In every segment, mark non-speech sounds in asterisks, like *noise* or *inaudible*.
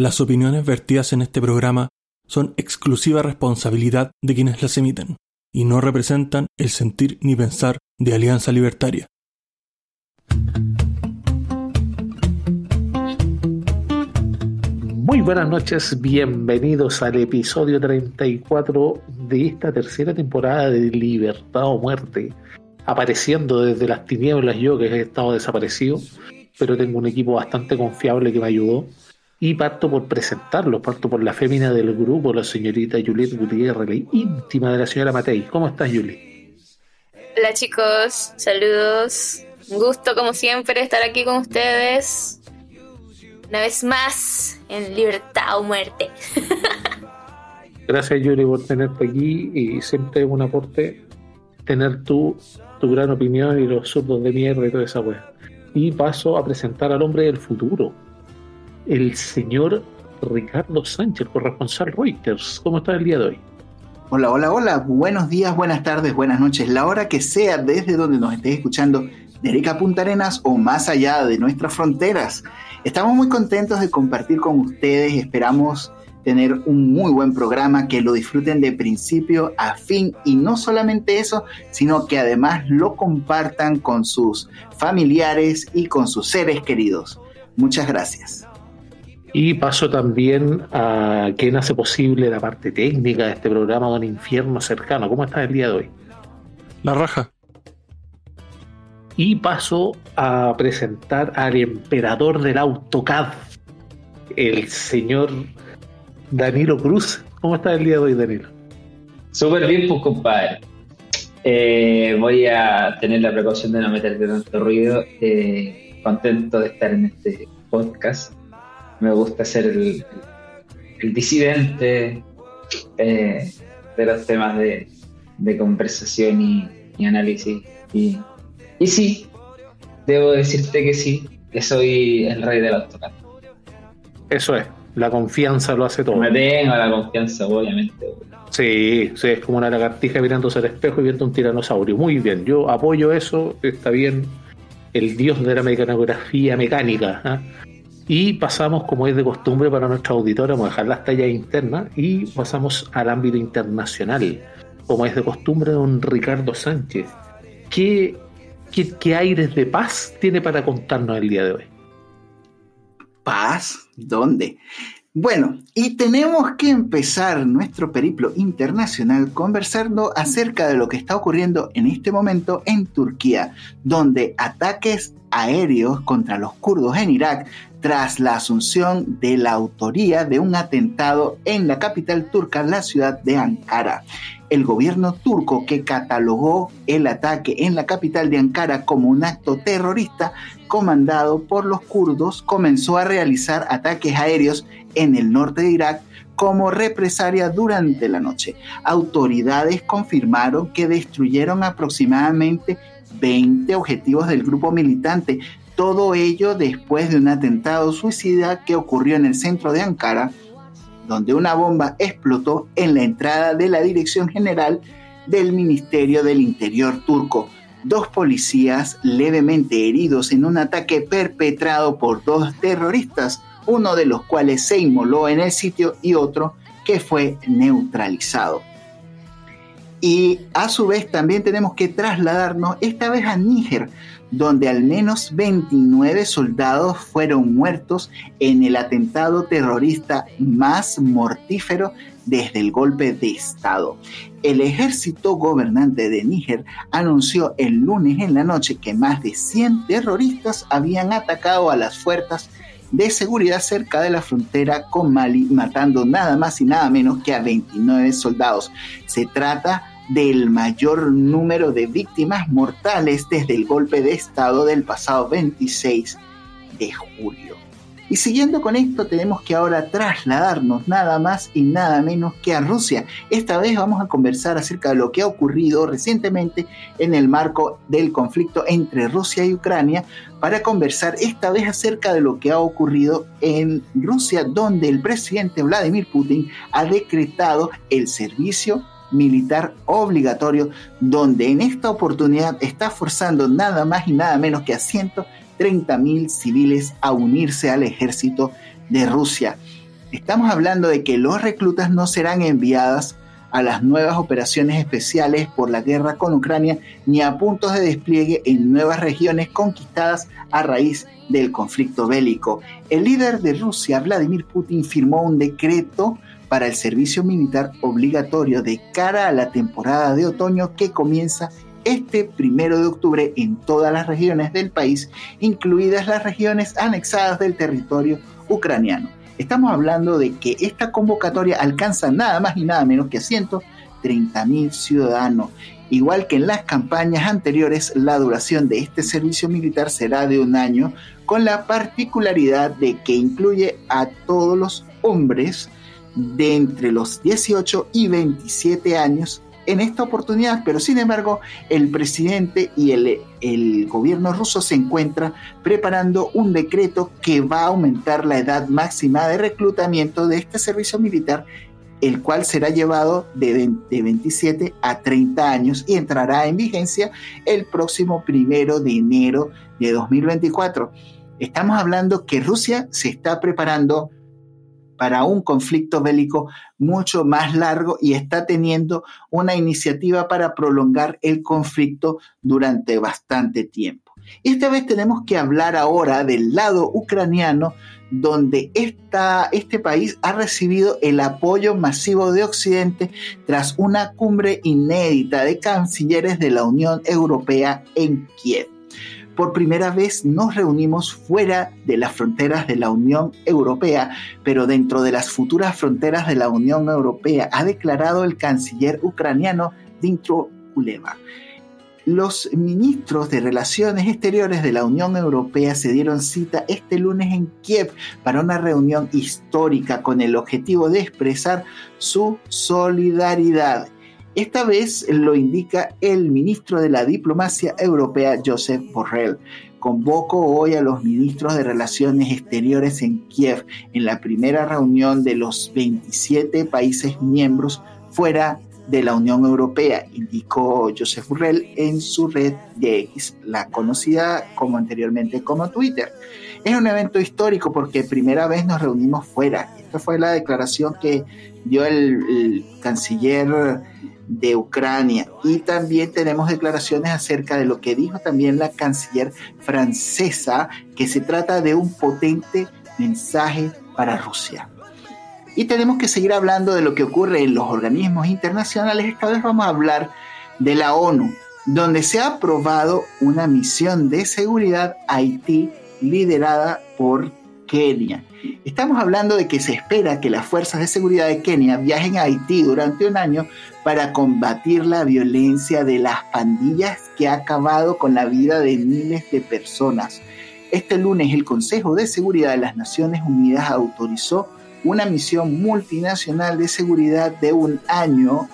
Las opiniones vertidas en este programa son exclusiva responsabilidad de quienes las emiten y no representan el sentir ni pensar de Alianza Libertaria. Muy buenas noches, bienvenidos al episodio 34 de esta tercera temporada de Libertad o Muerte. Apareciendo desde las tinieblas yo que he estado desaparecido, pero tengo un equipo bastante confiable que me ayudó. Y parto por presentarlo, parto por la fémina del grupo, la señorita Juliette Gutiérrez, la íntima de la señora Matei. ¿Cómo estás, Julie? Hola chicos, saludos. Un gusto como siempre estar aquí con ustedes. Una vez más en libertad o muerte. *laughs* Gracias Julie por tenerte aquí y siempre es un aporte tener tu, tu gran opinión y los surdos de mierda y toda esa wea. Y paso a presentar al hombre del futuro, el señor Ricardo Sánchez, corresponsal Reuters. ¿Cómo está el día de hoy? Hola, hola, hola. Buenos días, buenas tardes, buenas noches. La hora que sea desde donde nos estés escuchando, de Erika Punta Arenas o más allá de nuestras fronteras. Estamos muy contentos de compartir con ustedes. Esperamos tener un muy buen programa, que lo disfruten de principio a fin y no solamente eso, sino que además lo compartan con sus familiares y con sus seres queridos. Muchas gracias. Y paso también a quien hace posible la parte técnica de este programa, Don Infierno Cercano. ¿Cómo está el día de hoy? La raja. Y paso a presentar al emperador del AutoCAD, el señor Danilo Cruz. ¿Cómo está el día de hoy, Danilo? Súper bien, pues, compadre. Eh, voy a tener la precaución de no meterte tanto ruido. Eh, contento de estar en este podcast me gusta ser el, disidente eh, de los temas de, conversación y, análisis. Y, y, sí, debo decirte que sí, que soy el rey del AutoCAD. Eso es, la confianza lo hace todo. Me tengo la confianza, obviamente. Sí, sí, es como una lagartija mirándose al espejo y viendo un tiranosaurio. Muy bien, yo apoyo eso, está bien. El dios de la mecanografía mecánica. ¿ah? Y pasamos, como es de costumbre para nuestra auditora, vamos a dejar las tallas internas y pasamos al ámbito internacional, como es de costumbre, don Ricardo Sánchez. ¿Qué, qué, aires de paz tiene para contarnos el día de hoy? ¿Paz? ¿Dónde? Bueno, y tenemos que empezar nuestro periplo internacional conversando acerca de lo que está ocurriendo en este momento en Turquía, donde ataques aéreos contra los kurdos en Irak tras la asunción de la autoría de un atentado en la capital turca, la ciudad de Ankara. El gobierno turco que catalogó el ataque en la capital de Ankara como un acto terrorista comandado por los kurdos comenzó a realizar ataques aéreos en el norte de Irak como represalia durante la noche. Autoridades confirmaron que destruyeron aproximadamente 20 objetivos del grupo militante, todo ello después de un atentado suicida que ocurrió en el centro de Ankara, donde una bomba explotó en la entrada de la Dirección General del Ministerio del Interior turco. Dos policías levemente heridos en un ataque perpetrado por dos terroristas, uno de los cuales se inmoló en el sitio y otro que fue neutralizado. Y a su vez también tenemos que trasladarnos esta vez a Níger, donde al menos 29 soldados fueron muertos en el atentado terrorista más mortífero desde el golpe de Estado. El ejército gobernante de Níger anunció el lunes en la noche que más de 100 terroristas habían atacado a las fuerzas de seguridad cerca de la frontera con Mali, matando nada más y nada menos que a 29 soldados. Se trata del mayor número de víctimas mortales desde el golpe de Estado del pasado 26 de julio. Y siguiendo con esto, tenemos que ahora trasladarnos nada más y nada menos que a Rusia. Esta vez vamos a conversar acerca de lo que ha ocurrido recientemente en el marco del conflicto entre Rusia y Ucrania, para conversar esta vez acerca de lo que ha ocurrido en Rusia, donde el presidente Vladimir Putin ha decretado el servicio militar obligatorio, donde en esta oportunidad está forzando nada más y nada menos que a 130 mil civiles a unirse al ejército de Rusia. Estamos hablando de que los reclutas no serán enviadas a las nuevas operaciones especiales por la guerra con Ucrania ni a puntos de despliegue en nuevas regiones conquistadas a raíz del conflicto bélico. El líder de Rusia, Vladimir Putin, firmó un decreto para el servicio militar obligatorio de cara a la temporada de otoño que comienza este primero de octubre en todas las regiones del país, incluidas las regiones anexadas del territorio ucraniano. Estamos hablando de que esta convocatoria alcanza nada más y nada menos que 130 mil ciudadanos. Igual que en las campañas anteriores, la duración de este servicio militar será de un año, con la particularidad de que incluye a todos los hombres de entre los 18 y 27 años en esta oportunidad, pero sin embargo el presidente y el, el, gobierno ruso se encuentra preparando un decreto que va a aumentar la edad máxima de reclutamiento de este servicio militar, el cual será llevado de, de 27 a 30 años y entrará en vigencia el próximo primero de enero de 2024. Estamos hablando que Rusia se está preparando para un conflicto bélico mucho más largo y está teniendo una iniciativa para prolongar el conflicto durante bastante tiempo. Esta vez tenemos que hablar ahora del lado ucraniano, donde esta, este país ha recibido el apoyo masivo de Occidente tras una cumbre inédita de cancilleres de la Unión Europea en Kiev por primera vez nos reunimos fuera de las fronteras de la Unión Europea, pero dentro de las futuras fronteras de la Unión Europea, ha declarado el canciller ucraniano Dmitro Kuleva. Los ministros de Relaciones Exteriores de la Unión Europea se dieron cita este lunes en Kiev para una reunión histórica con el objetivo de expresar su solidaridad esta vez lo indica el ministro de la Diplomacia Europea, Josep Borrell. Convoco hoy a los ministros de Relaciones Exteriores en Kiev en la primera reunión de los 27 países miembros fuera de la Unión Europea, indicó Josep Borrell en su red de X, la conocida como anteriormente como Twitter. Es un evento histórico porque primera vez nos reunimos fuera. Esta fue la declaración que dio el canciller de Ucrania. Y también tenemos declaraciones acerca de lo que dijo también la canciller francesa, que se trata de un potente mensaje para Rusia. Y tenemos que seguir hablando de lo que ocurre en los organismos internacionales. Esta vez vamos a hablar de la ONU, donde se ha aprobado una misión de seguridad a Haití liderada por Kenia. Estamos hablando de que se espera que las fuerzas de seguridad de Kenia viajen a Haití durante un año para combatir la violencia de las pandillas que ha acabado con la vida de miles de personas. Este lunes el Consejo de Seguridad de las Naciones Unidas autorizó una misión multinacional de seguridad de un año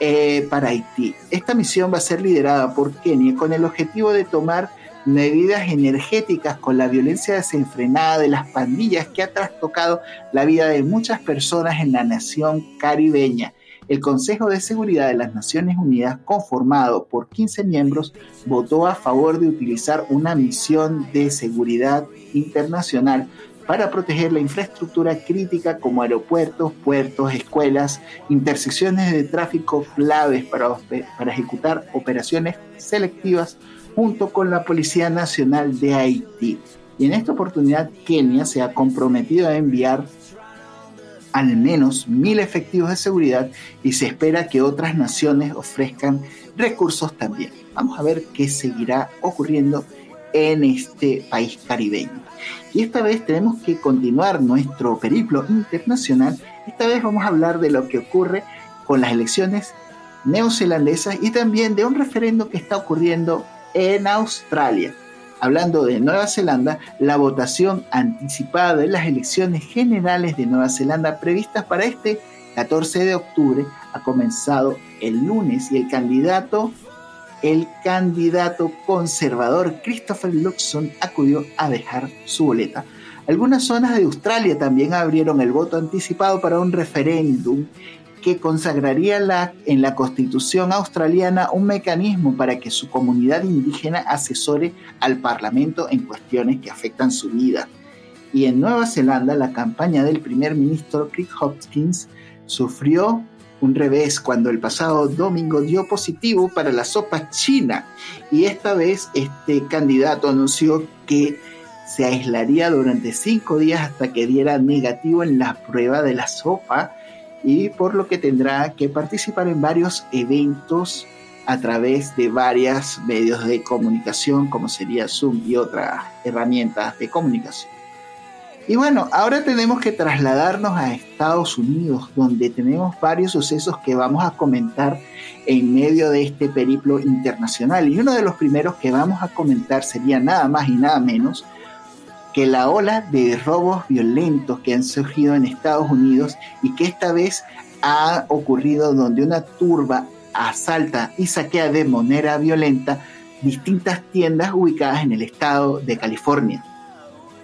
eh, para Haití. Esta misión va a ser liderada por Kenia con el objetivo de tomar medidas energéticas con la violencia desenfrenada de las pandillas que ha trastocado la vida de muchas personas en la nación caribeña. El Consejo de Seguridad de las Naciones Unidas, conformado por 15 miembros, votó a favor de utilizar una misión de seguridad internacional para proteger la infraestructura crítica como aeropuertos, puertos, escuelas, intersecciones de tráfico claves para, para ejecutar operaciones selectivas junto con la Policía Nacional de Haití. Y en esta oportunidad Kenia se ha comprometido a enviar al menos mil efectivos de seguridad y se espera que otras naciones ofrezcan recursos también. Vamos a ver qué seguirá ocurriendo en este país caribeño. Y esta vez tenemos que continuar nuestro periplo internacional. Esta vez vamos a hablar de lo que ocurre con las elecciones neozelandesas y también de un referendo que está ocurriendo en Australia. Hablando de Nueva Zelanda, la votación anticipada de las elecciones generales de Nueva Zelanda previstas para este 14 de octubre ha comenzado el lunes y el candidato el candidato conservador Christopher Luxon acudió a dejar su boleta. Algunas zonas de Australia también abrieron el voto anticipado para un referéndum que consagraría en la constitución australiana un mecanismo para que su comunidad indígena asesore al Parlamento en cuestiones que afectan su vida. Y en Nueva Zelanda, la campaña del primer ministro Crick Hopkins sufrió un revés cuando el pasado domingo dio positivo para la sopa china. Y esta vez este candidato anunció que se aislaría durante cinco días hasta que diera negativo en la prueba de la sopa y por lo que tendrá que participar en varios eventos a través de varios medios de comunicación como sería Zoom y otras herramientas de comunicación. Y bueno, ahora tenemos que trasladarnos a Estados Unidos, donde tenemos varios sucesos que vamos a comentar en medio de este periplo internacional. Y uno de los primeros que vamos a comentar sería nada más y nada menos que la ola de robos violentos que han surgido en Estados Unidos y que esta vez ha ocurrido donde una turba asalta y saquea de manera violenta distintas tiendas ubicadas en el estado de California.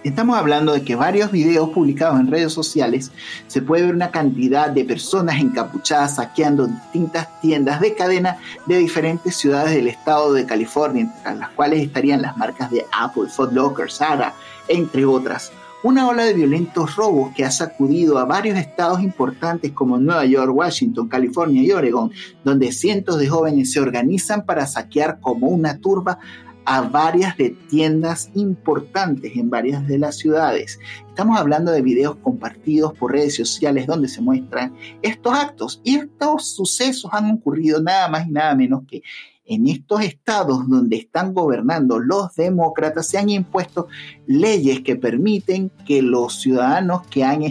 Estamos hablando de que varios videos publicados en redes sociales se puede ver una cantidad de personas encapuchadas saqueando distintas tiendas de cadena de diferentes ciudades del estado de California, entre las cuales estarían las marcas de Apple, Foot Locker, Zara, entre otras. Una ola de violentos robos que ha sacudido a varios estados importantes como Nueva York, Washington, California y Oregon, donde cientos de jóvenes se organizan para saquear como una turba a varias de tiendas importantes en varias de las ciudades. Estamos hablando de videos compartidos por redes sociales donde se muestran estos actos y estos sucesos han ocurrido nada más y nada menos que en estos estados donde están gobernando los demócratas se han impuesto leyes que permiten que los ciudadanos que han,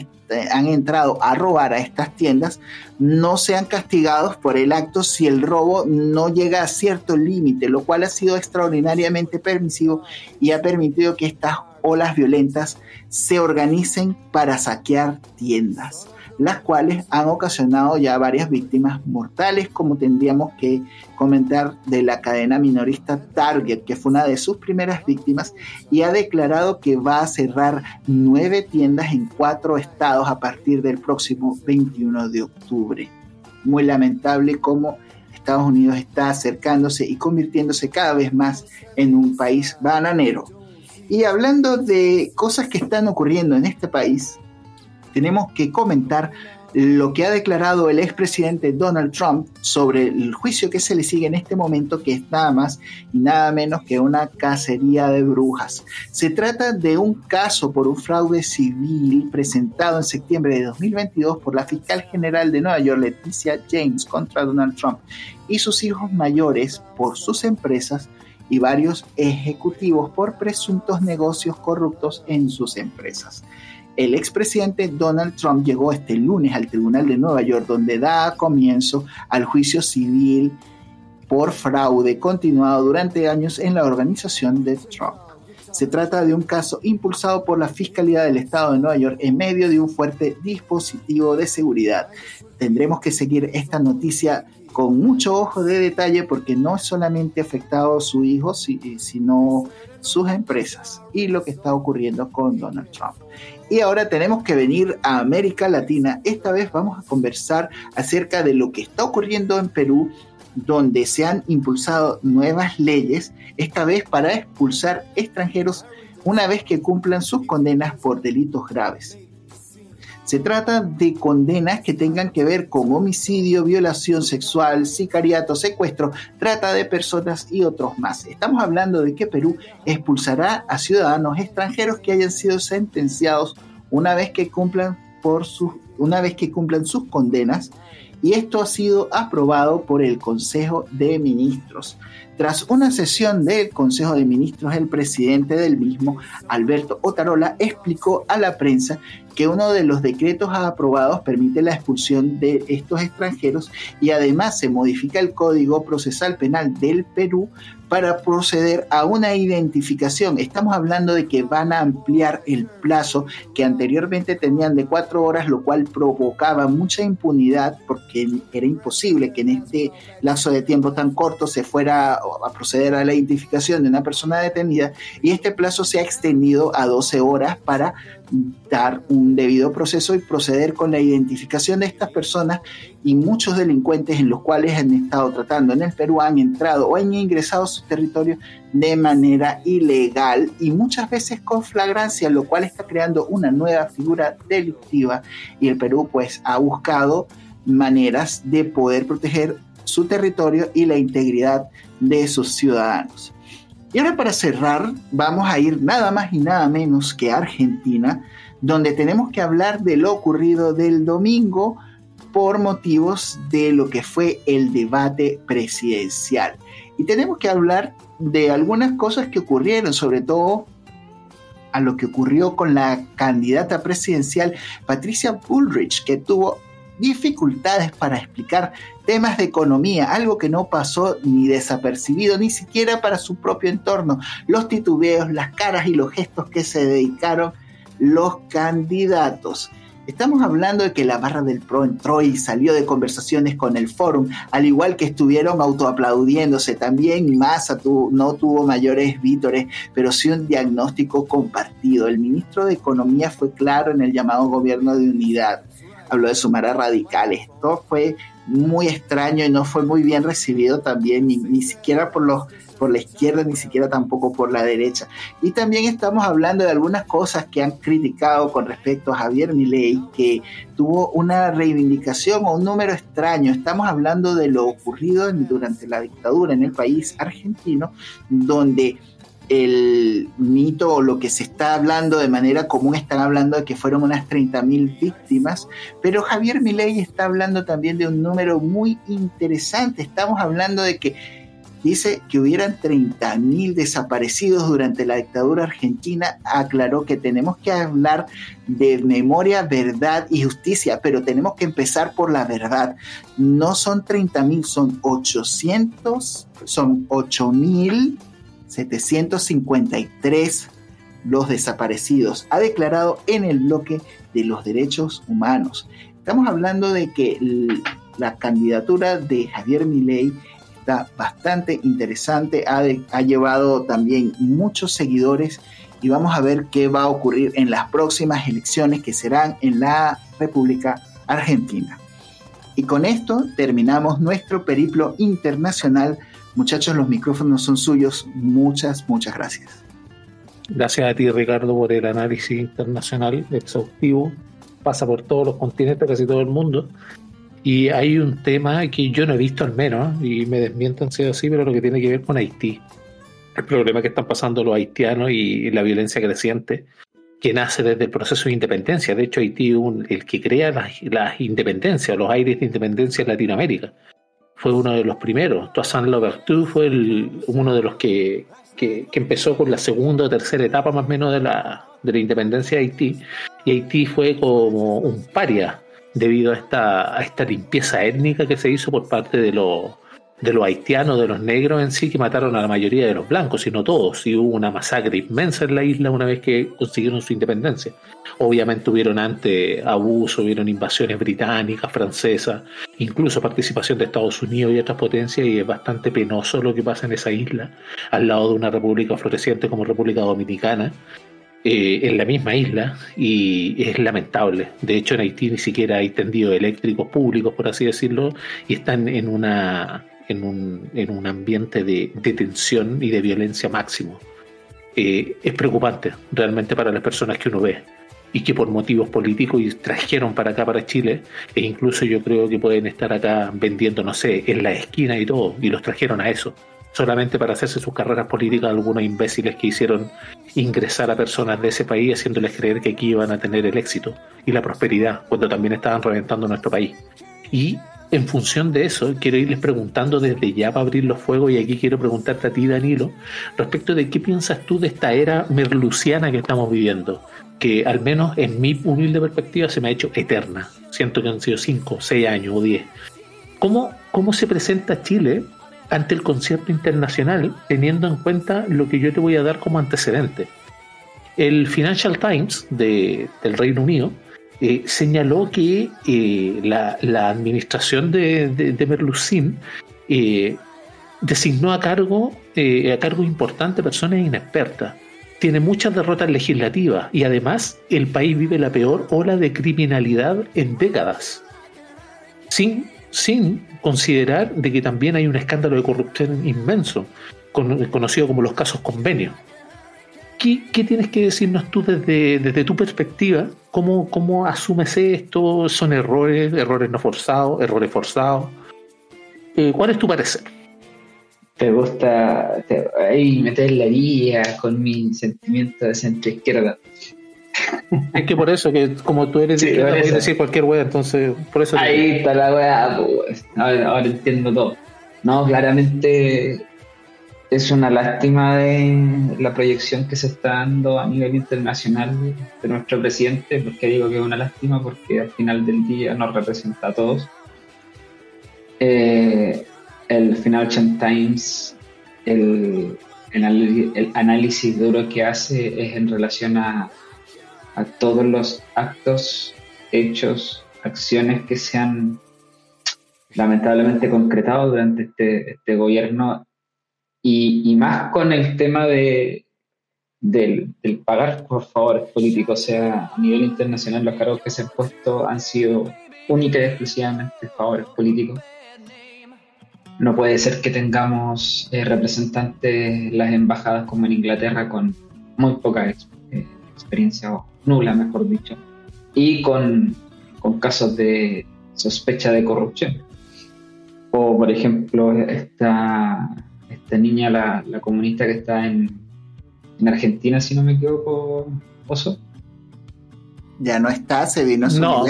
han entrado a robar a estas tiendas no sean castigados por el acto si el robo no llega a cierto límite, lo cual ha sido extraordinariamente permisivo y ha permitido que estas olas violentas se organicen para saquear tiendas las cuales han ocasionado ya varias víctimas mortales, como tendríamos que comentar de la cadena minorista Target, que fue una de sus primeras víctimas, y ha declarado que va a cerrar nueve tiendas en cuatro estados a partir del próximo 21 de octubre. Muy lamentable cómo Estados Unidos está acercándose y convirtiéndose cada vez más en un país bananero. Y hablando de cosas que están ocurriendo en este país, tenemos que comentar lo que ha declarado el expresidente Donald Trump sobre el juicio que se le sigue en este momento, que es nada más y nada menos que una cacería de brujas. Se trata de un caso por un fraude civil presentado en septiembre de 2022 por la fiscal general de Nueva York, Leticia James, contra Donald Trump y sus hijos mayores por sus empresas y varios ejecutivos por presuntos negocios corruptos en sus empresas. El expresidente Donald Trump llegó este lunes al Tribunal de Nueva York donde da comienzo al juicio civil por fraude continuado durante años en la organización de Trump. Se trata de un caso impulsado por la Fiscalía del Estado de Nueva York en medio de un fuerte dispositivo de seguridad. Tendremos que seguir esta noticia con mucho ojo de detalle porque no es solamente afectado su hijo, sino sus empresas y lo que está ocurriendo con Donald Trump. Y ahora tenemos que venir a América Latina. Esta vez vamos a conversar acerca de lo que está ocurriendo en Perú, donde se han impulsado nuevas leyes, esta vez para expulsar extranjeros una vez que cumplan sus condenas por delitos graves. Se trata de condenas que tengan que ver con homicidio, violación sexual, sicariato, secuestro, trata de personas y otros más. Estamos hablando de que Perú expulsará a ciudadanos extranjeros que hayan sido sentenciados una vez que cumplan por sus una vez que cumplan sus condenas y esto ha sido aprobado por el Consejo de Ministros. Tras una sesión del Consejo de Ministros, el presidente del mismo, Alberto Otarola, explicó a la prensa que uno de los decretos aprobados permite la expulsión de estos extranjeros y además se modifica el Código Procesal Penal del Perú para proceder a una identificación. Estamos hablando de que van a ampliar el plazo que anteriormente tenían de cuatro horas, lo cual provocaba mucha impunidad porque era imposible que en este lazo de tiempo tan corto se fuera a proceder a la identificación de una persona detenida y este plazo se ha extendido a 12 horas para dar un debido proceso y proceder con la identificación de estas personas y muchos delincuentes en los cuales han estado tratando en el Perú han entrado o han ingresado a su territorio de manera ilegal y muchas veces con flagrancia, lo cual está creando una nueva figura delictiva y el Perú pues ha buscado maneras de poder proteger su territorio y la integridad de sus ciudadanos. Y ahora para cerrar, vamos a ir nada más y nada menos que a Argentina, donde tenemos que hablar de lo ocurrido del domingo por motivos de lo que fue el debate presidencial. Y tenemos que hablar de algunas cosas que ocurrieron, sobre todo a lo que ocurrió con la candidata presidencial Patricia Bullrich, que tuvo dificultades para explicar temas de economía, algo que no pasó ni desapercibido, ni siquiera para su propio entorno, los titubeos, las caras y los gestos que se dedicaron los candidatos. Estamos hablando de que la barra del PRO entró y salió de conversaciones con el Fórum, al igual que estuvieron autoaplaudiéndose. También Massa no tuvo mayores vítores, pero sí un diagnóstico compartido. El ministro de Economía fue claro en el llamado gobierno de unidad. Habló de sumar a radicales. Esto fue muy extraño y no fue muy bien recibido también, ni, ni siquiera por los por la izquierda, ni siquiera tampoco por la derecha. Y también estamos hablando de algunas cosas que han criticado con respecto a Javier Milei, que tuvo una reivindicación o un número extraño. Estamos hablando de lo ocurrido durante la dictadura en el país argentino, donde el mito o lo que se está hablando de manera común están hablando de que fueron unas 30.000 víctimas, pero Javier Milei está hablando también de un número muy interesante. Estamos hablando de que dice que hubieran 30.000 desaparecidos durante la dictadura argentina, aclaró que tenemos que hablar de memoria, verdad y justicia, pero tenemos que empezar por la verdad. No son 30.000, son 800, son 8.753 los desaparecidos, ha declarado en el bloque de los derechos humanos. Estamos hablando de que la candidatura de Javier Milei está bastante interesante, ha, ha llevado también muchos seguidores y vamos a ver qué va a ocurrir en las próximas elecciones que serán en la República Argentina. Y con esto terminamos nuestro periplo internacional. Muchachos, los micrófonos son suyos. Muchas, muchas gracias. Gracias a ti, Ricardo, por el análisis internacional exhaustivo. Pasa por todos los continentes, casi todo el mundo. Y hay un tema que yo no he visto al menos, y me desmientan si es así, pero lo que tiene que ver con Haití. El problema que están pasando los haitianos y la violencia creciente que nace desde el proceso de independencia. De hecho, Haití un, el que crea las, independencias, los aires de independencia en Latinoamérica. Fue uno de los primeros. Toussaint Louverture fue uno de los que, que, que, empezó con la segunda o tercera etapa más o menos de la, de la independencia de Haití. Y Haití fue como un paria debido a esta, a esta limpieza étnica que se hizo por parte de los de los haitianos, de los negros en sí, que mataron a la mayoría de los blancos, y no todos. Y hubo una masacre inmensa en la isla una vez que consiguieron su independencia. Obviamente hubieron antes abuso, hubieron invasiones británicas, francesas, incluso participación de Estados Unidos y otras potencias, y es bastante penoso lo que pasa en esa isla, al lado de una república floreciente como República Dominicana, eh, en la misma isla y es lamentable. De hecho, en Haití ni siquiera hay tendidos eléctricos públicos, por así decirlo, y están en, una, en, un, en un ambiente de, de tensión y de violencia máximo. Eh, es preocupante realmente para las personas que uno ve y que por motivos políticos y trajeron para acá, para Chile, e incluso yo creo que pueden estar acá vendiendo, no sé, en la esquina y todo, y los trajeron a eso solamente para hacerse sus carreras políticas algunos imbéciles que hicieron ingresar a personas de ese país haciéndoles creer que aquí iban a tener el éxito y la prosperidad cuando también estaban reventando nuestro país. Y en función de eso, quiero irles preguntando desde ya para abrir los fuegos y aquí quiero preguntarte a ti, Danilo, respecto de qué piensas tú de esta era merluciana que estamos viviendo, que al menos en mi humilde perspectiva se me ha hecho eterna. Siento que han sido 5, 6 años o 10. ¿Cómo, ¿Cómo se presenta Chile ante el concierto internacional, teniendo en cuenta lo que yo te voy a dar como antecedente. El Financial Times de, del Reino Unido eh, señaló que eh, la, administración de, de, Merlucín eh, designó a cargo, eh, a cargo importante personas inexpertas. Tiene muchas derrotas legislativas y además el país vive la peor ola de criminalidad en décadas. Sin, sin considerar de que también hay un escándalo de corrupción inmenso, conocido como los casos convenios. ¿Qué, ¿Qué, tienes que decirnos tú desde, desde tu perspectiva? ¿Cómo, ¿Cómo asumes esto? ¿Son errores, errores no forzados, errores forzados? Eh, ¿Cuál es tu parecer? Te gusta ahí meter la vía con mi sentimiento de centro izquierda. Es que por eso, que como tú eres de izquierda, puedes decir cualquier wea, entonces por eso. Ahí está la wea, pues, ahora, entiendo todo. No, claramente es una lástima de la proyección que se está dando a nivel internacional de nuestro presidente, porque digo que es una lástima porque al final del día nos representa a todos. Eh, el Financial Times, el, análisis duro que hace es en relación a, todos los actos, hechos, acciones que se han lamentablemente concretado durante este, este gobierno. Y, más con el tema de, del, del, pagar por favores políticos, o sea, a nivel internacional los cargos que se han puesto han sido únicas y exclusivamente favores políticos no puede ser que tengamos eh, representantes las embajadas como en Inglaterra con muy poca eh, experiencia o nula, mejor dicho, y con, casos de sospecha de corrupción. O, por ejemplo, esta, esta niña, la, comunista que está en, en Argentina, si no me equivoco, Oso. Ya no está, se vino su No,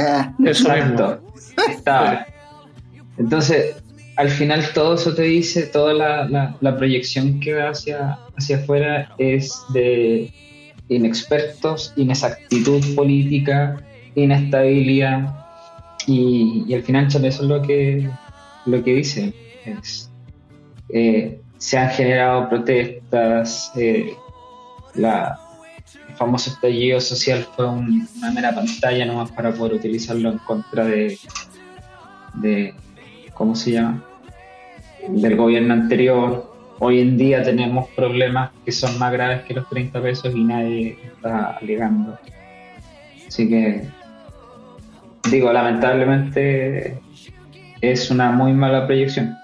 Está. Entonces, al final todo eso te dice, toda la, la, proyección que va hacia, hacia afuera es de inexpertos, inexactitud política, inestabilidad y, y al final eso es lo que, lo que dice. Eh, se han generado protestas, eh, la, el famoso estallido social fue una mera pantalla nomás para poder utilizarlo en contra de, de ¿cómo se llama? Del gobierno anterior. Hoy en día tenemos problemas que son más graves que los 30 pesos y nadie está alegando. Así que, digo, lamentablemente es una muy mala proyección.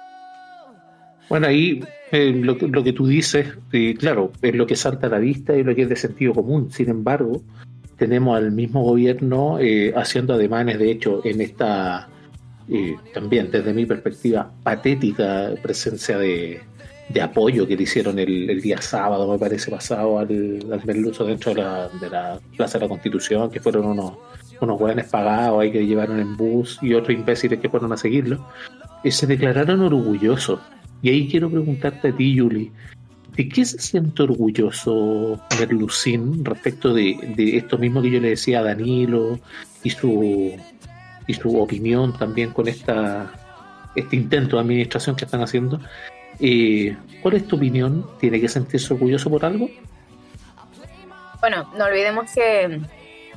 Bueno, ahí eh, lo, que tú dices, eh, claro, es lo que salta a la vista y lo que es de sentido común. Sin embargo, tenemos al mismo gobierno eh, haciendo ademanes, de hecho, en esta y también desde mi perspectiva patética presencia de, apoyo que le hicieron el, día sábado, me parece, pasado al, al Merluzo dentro de la, de la Plaza de la Constitución, que fueron unos, unos jóvenes pagados ahí que llevaron en bus y otros imbéciles que fueron a seguirlo, y se declararon orgullosos. Y ahí quiero preguntarte a ti, Yuli, ¿de qué se siente orgulloso Merlucín respecto de, de esto mismo que yo le decía a Danilo y su y su opinión también con esta este intento de administración que están haciendo. Eh, ¿Cuál es tu opinión? ¿Tiene que sentirse orgulloso por algo? Bueno, no olvidemos que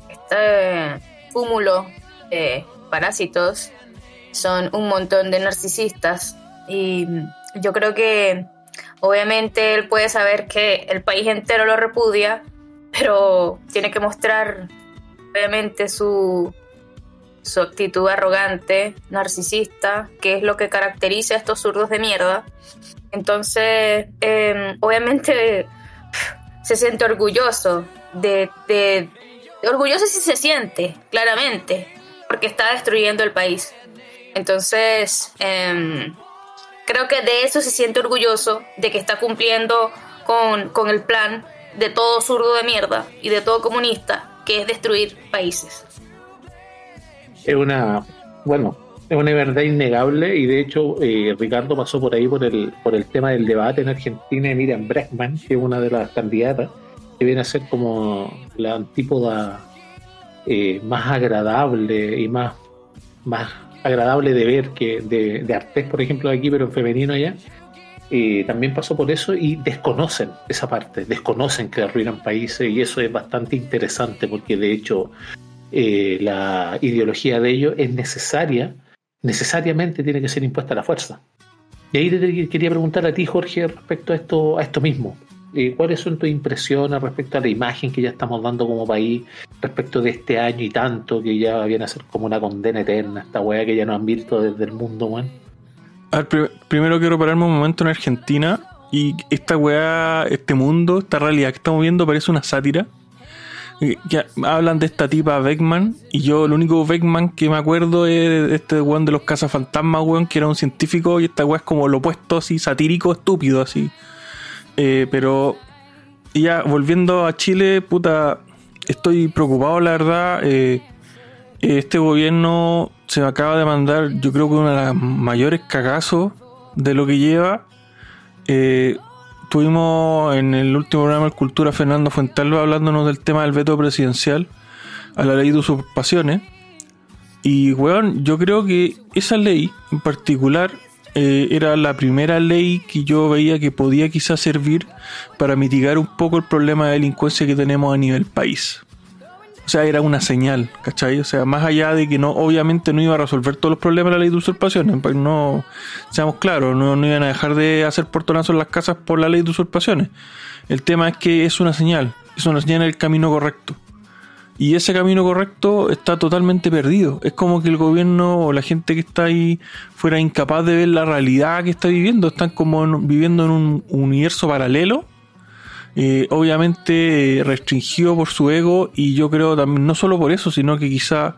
este cúmulo de parásitos son un montón de narcisistas y yo creo que obviamente él puede saber que el país entero lo repudia, pero tiene que mostrar obviamente su su actitud arrogante, narcisista, que es lo que caracteriza a estos zurdos de mierda. Entonces, em, obviamente *laughs* se siente orgulloso de, orgulloso si se siente, claramente, porque está destruyendo el país. Entonces, em, creo que de eso se siente orgulloso, de que está cumpliendo con, con el plan de todo zurdo de mierda y de todo comunista, que es destruir países es una, bueno, es una verdad innegable y de hecho eh, Ricardo pasó por ahí por el, por el tema del debate en Argentina de Miriam Breckman, que es una de las candidatas, que viene a ser como la antípoda eh, más agradable y más, más agradable de ver que de, de Artés, por ejemplo, aquí, pero en femenino allá. Eh, también pasó por eso y desconocen esa parte, desconocen que arruinan países y eso es bastante interesante porque de hecho eh, la ideología de ellos es necesaria, necesariamente tiene que ser impuesta a la fuerza. Y ahí te quería preguntar a ti, Jorge, respecto a esto, a esto mismo. Eh, ¿Cuáles son tus impresiones respecto a la imagen que ya estamos dando como país, respecto de este año y tanto, que ya viene a ser como una condena eterna, esta weá que ya nos han visto desde el mundo, weón? A ver, primero quiero pararme un momento en Argentina y esta weá, este mundo, esta realidad que estamos viendo parece una sátira. Ya hablan de esta tipa Beckman y yo el único Beckman que me acuerdo es este weón de los cazafantasmas, weón, que era un científico y esta weá es como lo opuesto así, satírico, estúpido así. Eh, pero ya volviendo a Chile, puta, estoy preocupado la verdad. Eh, este gobierno se acaba de mandar, yo creo que uno de los mayores cagazos de lo que lleva. Eh, tuvimos en el último programa de Cultura Fernando Fuentalba hablándonos del tema del veto presidencial a la ley de usurpaciones. Y, weón, yo creo que esa ley en particular eh, era la primera ley que yo veía que podía quizás servir para mitigar un poco el problema de delincuencia que tenemos a nivel país. Sea, era una señal, ¿cachai? O sea, más allá de que no, obviamente no iba a resolver todos los problemas de la ley de usurpaciones, pues no, seamos claros, no, no iban a dejar de hacer portonazos en las casas por la ley de usurpaciones. El tema es que es una señal, es una señal en el camino correcto. Y ese camino correcto está totalmente perdido. Es como que el gobierno o la gente que está ahí fuera incapaz de ver la realidad que está viviendo. Están como viviendo en un universo paralelo. Eh, obviamente restringido por su ego y yo creo también no solo por eso, sino que quizá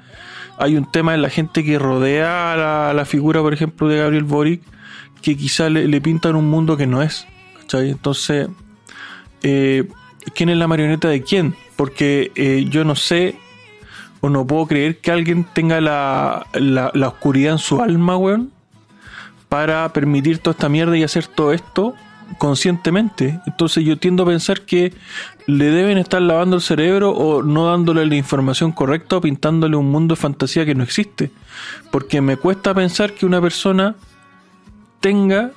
hay un tema en la gente que rodea a la, figura, por ejemplo, de Gabriel Boric, que quizá le, pintan un mundo que no es. Entonces, eh, ¿quién es la marioneta de quién? Porque eh, yo no sé o no puedo creer que alguien tenga la, la, oscuridad en su alma, weón, para permitir toda esta mierda y hacer todo esto conscientemente. Entonces yo tiendo a pensar que le deben estar lavando el cerebro o no dándole la información correcta o pintándole un mundo de fantasía que no existe. Porque me cuesta pensar que una persona tenga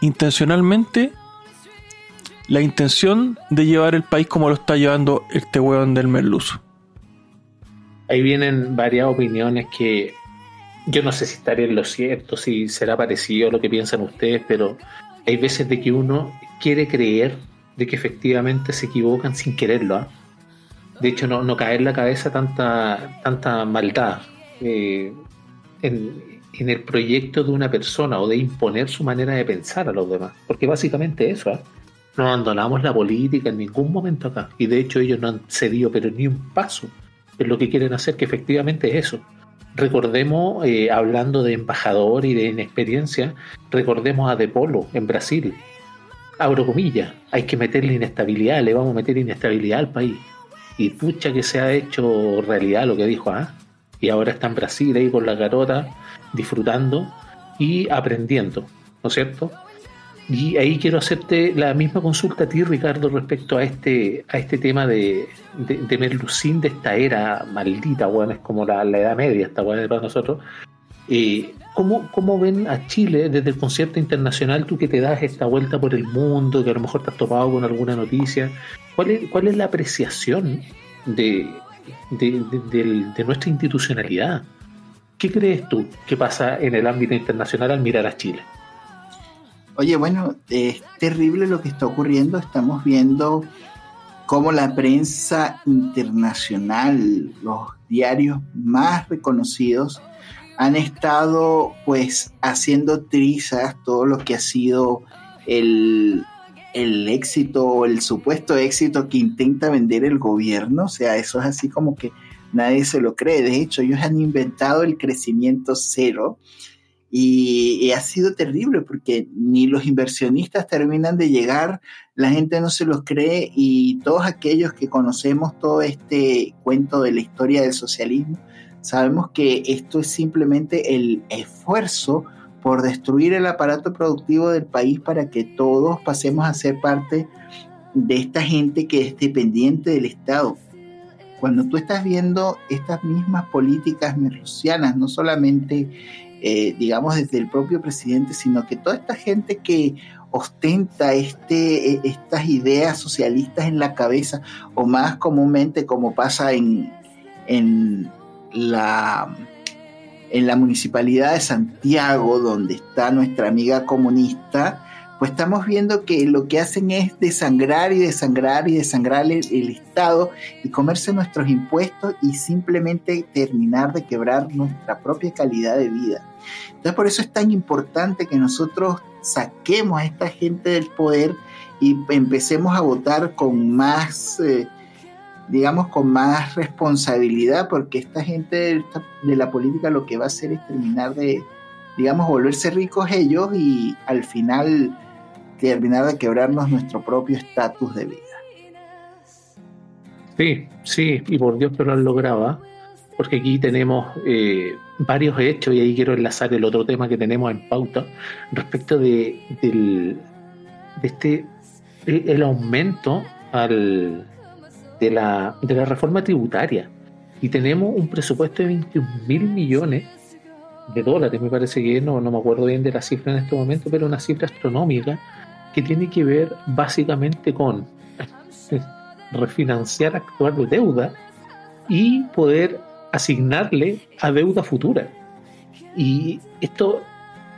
intencionalmente la intención de llevar el país como lo está llevando este hueón del merluzo. Ahí vienen varias opiniones que yo no sé si estaré en lo cierto, si será parecido a lo que piensan ustedes, pero hay veces de que uno quiere creer de que efectivamente se equivocan sin quererlo. ¿ah? De hecho, no, no caer en la cabeza tanta, tanta maldad eh, en, en, el proyecto de una persona o de imponer su manera de pensar a los demás. Porque básicamente eso, ¿ah? No abandonamos la política en ningún momento acá. Y de hecho ellos no han cedido pero ni un paso en lo que quieren hacer, que efectivamente es eso. Recordemos, eh, hablando de embajador y de inexperiencia, recordemos a De Polo en Brasil. Abro comillas, hay que meterle inestabilidad, le vamos a meter inestabilidad al país. Y pucha que se ha hecho realidad lo que dijo, ¿ah? Y ahora está en Brasil ahí con la garota, disfrutando y aprendiendo, ¿no es cierto? Y ahí quiero hacerte la misma consulta a ti, Ricardo, respecto a este, a este tema de, de, Merlucín, de esta era maldita, bueno, es como la, Edad Media, esta bueno para nosotros. Eh, ¿cómo, ¿Cómo ven a Chile desde el concierto internacional, tú que te das esta vuelta por el mundo, que a lo mejor te has topado con alguna noticia? ¿Cuál es, cuál es la apreciación de, de nuestra institucionalidad? ¿Qué crees tú que pasa en el ámbito internacional al mirar a Chile? Oye, bueno, es terrible lo que está ocurriendo. Estamos viendo cómo la prensa internacional, los diarios más reconocidos, han estado pues haciendo trizas todo lo que ha sido el, el éxito o el supuesto éxito que intenta vender el gobierno. O sea, eso es así como que nadie se lo cree. De hecho, ellos han inventado el crecimiento cero y, ha sido terrible porque ni los inversionistas terminan de llegar, la gente no se los cree y todos aquellos que conocemos todo este cuento de la historia del socialismo, sabemos que esto es simplemente el esfuerzo por destruir el aparato productivo del país para que todos pasemos a ser parte de esta gente que es dependiente del Estado. Cuando tú estás viendo estas mismas políticas merlucianas, no solamente eh, digamos, desde el propio presidente, sino que toda esta gente que ostenta este, e, estas ideas socialistas en la cabeza, o más comúnmente como pasa en, en la en la municipalidad de Santiago, donde está nuestra amiga comunista, pues estamos viendo que lo que hacen es desangrar y desangrar y desangrar el, Estado y comerse nuestros impuestos y simplemente terminar de quebrar nuestra propia calidad de vida. Entonces por eso es tan importante que nosotros saquemos a esta gente del poder y empecemos a votar con más, eh, digamos, con más responsabilidad, porque esta gente de la política lo que va a hacer es terminar de, digamos, volverse ricos ellos y al final terminar de quebrarnos nuestro propio estatus de vida. Sí, sí, y por Dios que lo han logrado, ¿eh? porque aquí tenemos eh, varios hechos y ahí quiero enlazar el otro tema que tenemos en pauta respecto de, del, de este el aumento al, de, la, de la reforma tributaria y tenemos un presupuesto de 21 mil millones de dólares, me parece que no, no me acuerdo bien de la cifra en este momento, pero una cifra astronómica que tiene que ver básicamente con *laughs* refinanciar actual deuda y poder asignarle a deuda futura. Y esto,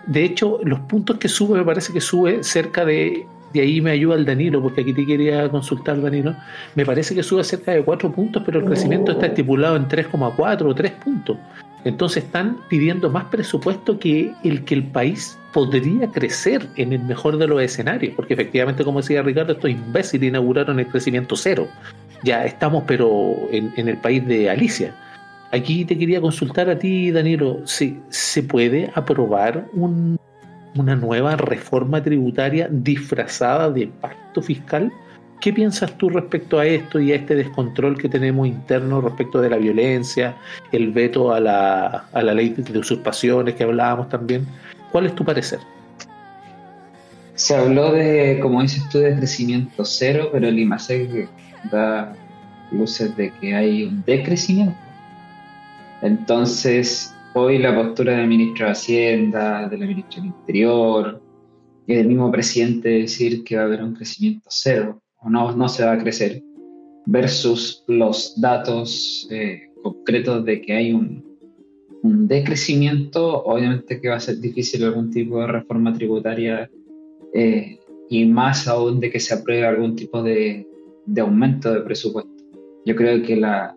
de hecho, los puntos que sube, me parece que sube cerca de, de ahí me ayuda el Danilo, porque aquí te quería consultar, Danilo, me parece que sube cerca de 4 puntos, pero el crecimiento está estipulado en 3,4 o 3 puntos. Entonces están pidiendo más presupuesto que el que el país podría crecer en el mejor de los escenarios, porque efectivamente, como decía Ricardo, estos imbéciles inauguraron el crecimiento cero. Ya estamos, pero en, el país de Alicia. Aquí te quería consultar a ti, Danilo, si se puede aprobar un, una nueva reforma tributaria disfrazada de pacto fiscal. ¿Qué piensas tú respecto a esto y a este descontrol que tenemos interno respecto de la violencia, el veto a la, a la ley de usurpaciones que hablábamos también? ¿Cuál es tu parecer? Se habló de, como dices tú, de crecimiento cero, pero el IMASEC da luces de que hay un decrecimiento. Entonces, hoy la postura del ministro de Hacienda, de la ministra del Interior y del mismo presidente decir que va a haber un crecimiento cero no, no se va a crecer, versus los datos eh, concretos de que hay un, un, decrecimiento, obviamente que va a ser difícil algún tipo de reforma tributaria eh, y más aún de que se apruebe algún tipo de, de aumento de presupuesto. Yo creo que la,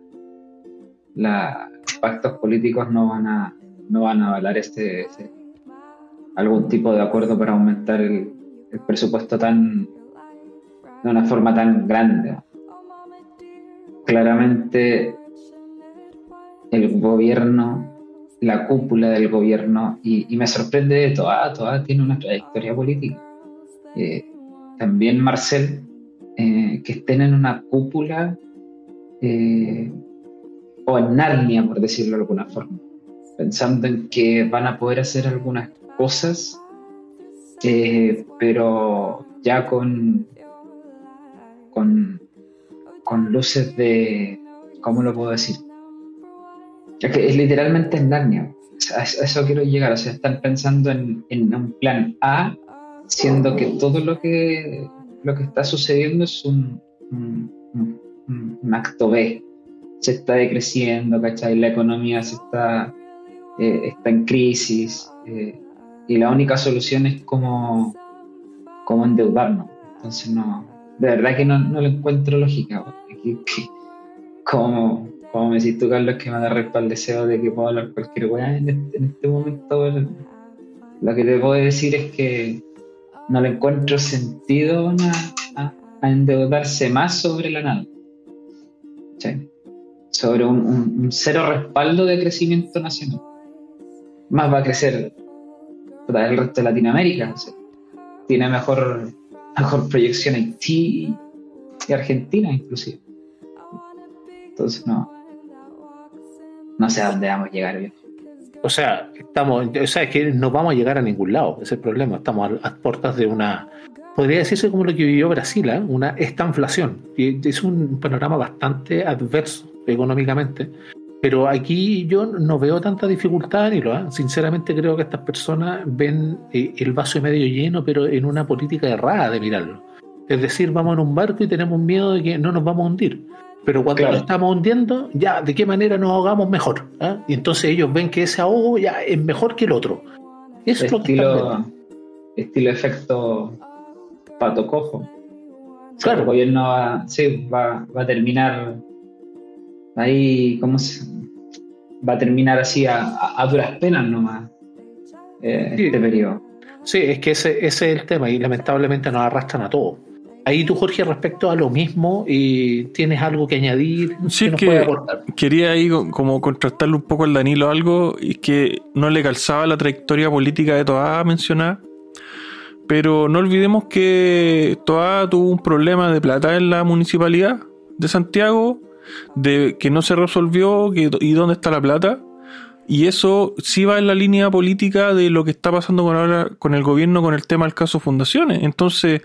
la, pactos políticos no van a, no van a avalar este, este algún tipo de acuerdo para aumentar el, presupuesto tan de una forma tan grande. Claramente el gobierno, la cúpula del gobierno, y, me sorprende de toda, toda tiene una trayectoria política. Eh, también Marcel, eh, que estén en una cúpula eh, o en Narnia, por decirlo de alguna forma, pensando en que van a poder hacer algunas cosas, pero ya con, con, con luces de, ¿cómo lo puedo decir? Ya que es literalmente en Narnia. A eso quiero llegar. O sea, están pensando en, en un plan A, siendo que todo lo que, lo que está sucediendo es un, un, un, un acto B se está decreciendo, ¿cachai? La economía se está, eh, está en crisis eh, y la única solución es como, como endeudarnos. Entonces, no, de verdad que no, no le encuentro lógica. Como, como me decís tú, Carlos, que me agarré para el deseo de que puedo hablar cualquier weá en este, este momento. Lo que te puedo decir es que no le encuentro sentido a, endeudarse más sobre la nada. Sobre un, cero respaldo de crecimiento nacional. Más va a crecer el resto de Latinoamérica. Tiene mejor, mejor proyección Haití y Argentina inclusive. Entonces no, no sé a dónde vamos a llegar. Viejo. O sea, estamos, o sea, es que no vamos a llegar a ningún lado, ese es el problema. Estamos a, a puertas de una, podría decirse como lo que vivió Brasil, ¿eh? una estanflación. Y es un panorama bastante adverso económicamente. Pero aquí yo no veo tanta dificultad, ni lo ¿eh? sinceramente creo que estas personas ven eh, el vaso medio lleno, pero en una política errada de mirarlo. Es decir, vamos en un barco y tenemos miedo de que no nos vamos a hundir. Pero cuando Claro. nos estamos hundiendo, ya, ¿de qué manera nos ahogamos mejor? ¿Ah? Y entonces ellos ven que ese ahogo ya es mejor que el otro. Eso es lo que estilo, estilo efecto pato cojo. O sea, Claro. El gobierno va, sí, va, va a terminar ahí, ¿cómo se Va a terminar así a, a- a duras penas nomás eh, Sí. este periodo. Sí, es que ese, ese es el tema y lamentablemente nos arrastran a todos. Ahí tú, Jorge, respecto a lo mismo, y ¿tienes algo que añadir? Sí, que nos que- puede aportar? Quería ahí co- como contrastarle un poco al Danilo algo y que no le calzaba la trayectoria política de Toá mencionar. Pero no olvidemos que Toá tuvo un problema de plata en la municipalidad de Santiago, de que no se resolvió que, y dónde está la plata. Y eso sí va en la línea política de lo que está pasando con ahora con el gobierno con el tema del caso Fundaciones. Entonces,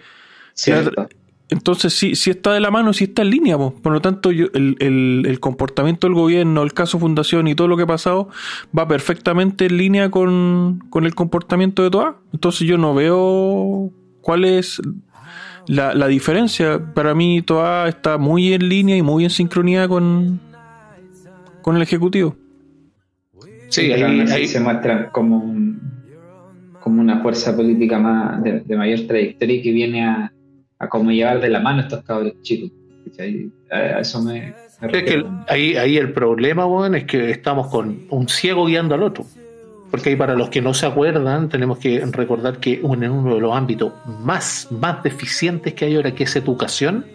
entonces sí, sí está de la mano, sí está en línea. po. Por lo tanto, yo- el, el- el comportamiento del gobierno, el caso Fundación y todo lo que ha pasado va perfectamente en línea con, con el comportamiento de Toa. Entonces yo no veo cuál es la, la diferencia. Para mí Toa está muy en línea y muy en sincronía con, con el Ejecutivo. Sí, ahí- ahí- se muestra como un, como una fuerza política más de, de mayor trayectoria y que viene a, a como llevar de la mano a estos cabros chicos. ¿cachai? A eso me, me Es que refiero. ahí, ahí el problema, weón, es que estamos con un ciego guiando al otro. Porque ahí para los que no se acuerdan, tenemos que recordar que uno de los ámbitos más, más deficientes que hay ahora, que es educación,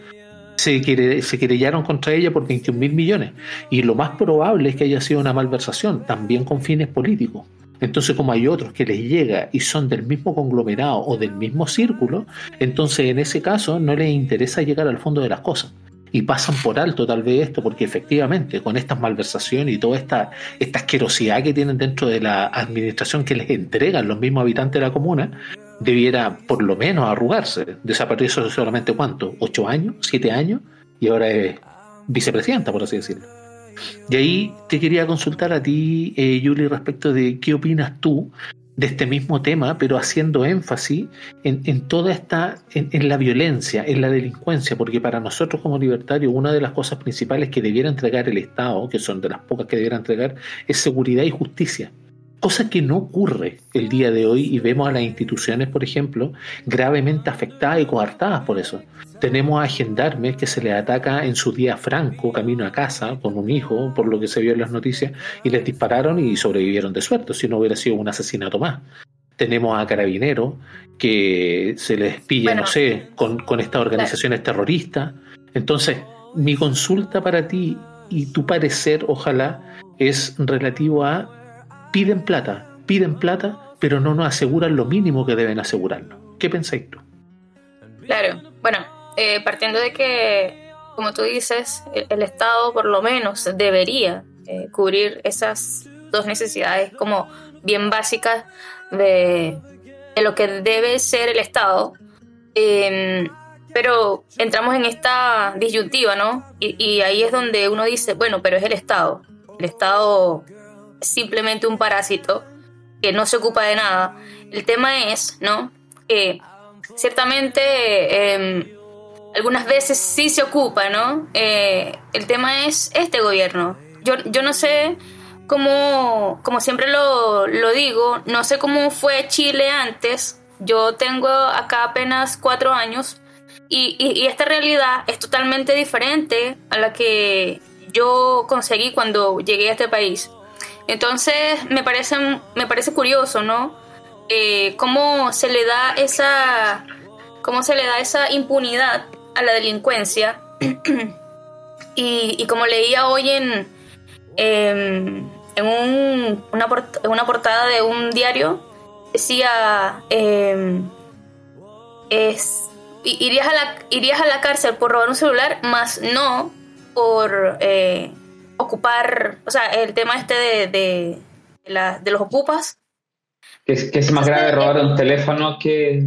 se, quere- se querellaron contra ella por 21 mil millones. Y lo más probable es que haya sido una malversación, también con fines políticos. Entonces, como hay otros que les llega y son del mismo conglomerado o del mismo círculo, entonces en ese caso no les interesa llegar al fondo de las cosas y pasan por alto tal vez esto, porque efectivamente con estas malversaciones y toda esta, esta asquerosidad que tienen dentro de la administración que les entregan los mismos habitantes de la comuna, debiera por lo menos arrugarse. Desapareció solamente cuánto, ocho años, siete años, y ahora es vicepresidenta, por así decirlo. Y ahí te quería consultar a ti, eh, Yuli, respecto de qué opinas tú de este mismo tema, pero haciendo énfasis en, en toda esta, en, en la violencia, en la delincuencia, porque para nosotros como libertarios una de las cosas principales que debiera entregar el Estado, que son de las pocas que debiera entregar, es seguridad y justicia. Cosa que no ocurre el día de hoy y vemos a las instituciones, por ejemplo, gravemente afectadas y coartadas por eso. Tenemos a gendarmes que se les ataca en su día franco, camino a casa, con un hijo, por lo que se vio en las noticias, y les dispararon y sobrevivieron de suerte, si no hubiera sido un asesinato más. Tenemos a carabineros que se les pilla, Bueno. no sé, con, con estas organizaciones terroristas. Entonces, mi consulta para ti y tu parecer, ojalá, es relativo a piden plata, piden plata, pero no nos aseguran lo mínimo que deben asegurarnos. ¿Qué pensáis tú? Claro, bueno, eh, partiendo de que, como tú dices, el, Estado por lo menos debería eh, cubrir esas dos necesidades como bien básicas de, lo que debe ser el Estado. Eh, pero entramos en esta disyuntiva, ¿no? Y, ahí es donde uno dice, bueno, pero es el Estado. El Estado es simplemente un parásito que no se ocupa de nada. El tema es, ¿no? Que ciertamente eh, algunas veces sí se ocupa, ¿no? Eh, el tema es este gobierno. Yo, yo no sé cómo, como siempre lo, lo digo, no sé cómo fue Chile antes. Yo tengo acá apenas cuatro años y, y esta realidad es totalmente diferente a la que yo conseguí cuando llegué a este país. Entonces me parece, me parece curioso, ¿no? Eh, cómo se le da esa cómo se le da esa impunidad a la delincuencia *clears throat* y, y como leía hoy en em, en, un, una, portada de un diario decía em, es irías a la irías a la cárcel por robar un celular más no por eh, ocupar o sea el tema este de, de, la- de los ocupas Que es, que es más grave robar un teléfono que,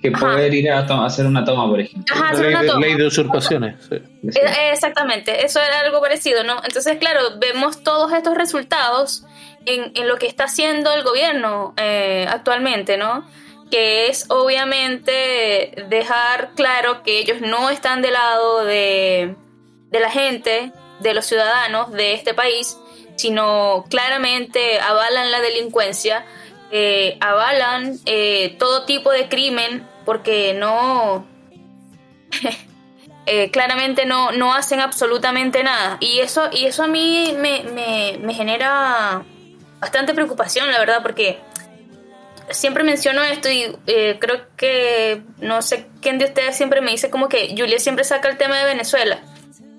que Ajá. poder ir a to- hacer una toma, por ejemplo. Ajá, hacer ley, una de, toma. ley de usurpaciones. sí. Sí. Eh, Exactamente, eso era algo parecido, ¿no? Entonces, claro, vemos todos estos resultados en, en lo que está haciendo el gobierno eh, actualmente, ¿no? Que es obviamente dejar claro que ellos no están del lado de, de la gente, de los ciudadanos de este país, sino claramente avalan la delincuencia, eh, avalan eh, todo tipo de crimen, porque no... *laughs* Eh, claramente no, no hacen absolutamente nada. Y eso, y eso a mí me, me, me genera bastante preocupación, la verdad, porque siempre menciono esto y eh, creo que no sé quién de ustedes siempre me dice como que Julia siempre saca el tema de Venezuela.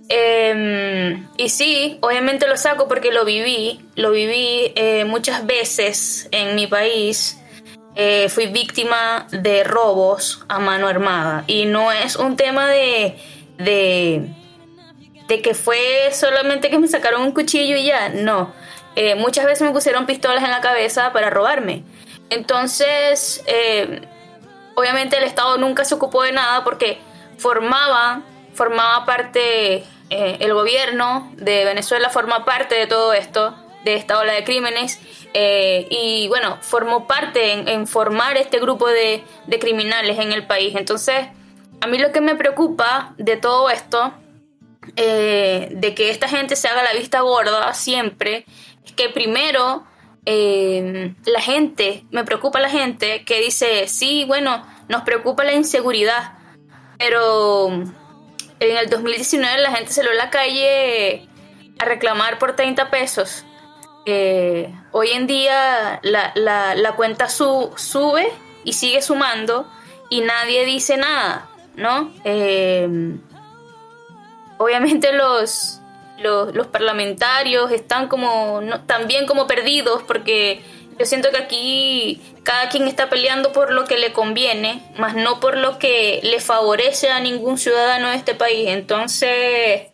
Em, y sí, obviamente lo saco porque lo viví, lo viví eh, muchas veces en mi país. Eh, fui víctima de robos a mano armada y no es un tema de, de, de que fue solamente que me sacaron un cuchillo y ya, no. muchas veces me pusieron pistolas en la cabeza para robarme. Entonces, eh, obviamente el Estado nunca se ocupó de nada porque formaba, formaba parte, eh, el gobierno de Venezuela forma parte de todo esto, de esta ola de crímenes, eh, y bueno, formó parte en, formar este grupo de, criminales en el país. Entonces, a mí lo que me preocupa de todo esto, de que esta gente se haga la vista gorda siempre, es que primero eh, la gente, me preocupa la gente que dice, sí, bueno, nos preocupa la inseguridad, pero en el 2019 la gente salió a la calle a reclamar por 30 pesos. Eh, hoy en día la, la, cuenta sube y sigue sumando y nadie dice nada, ¿no? Eh, obviamente los, los, parlamentarios están como también como perdidos porque yo siento que aquí cada quien está peleando por lo que le conviene, más no por lo que le favorece a ningún ciudadano de este país. Entonces,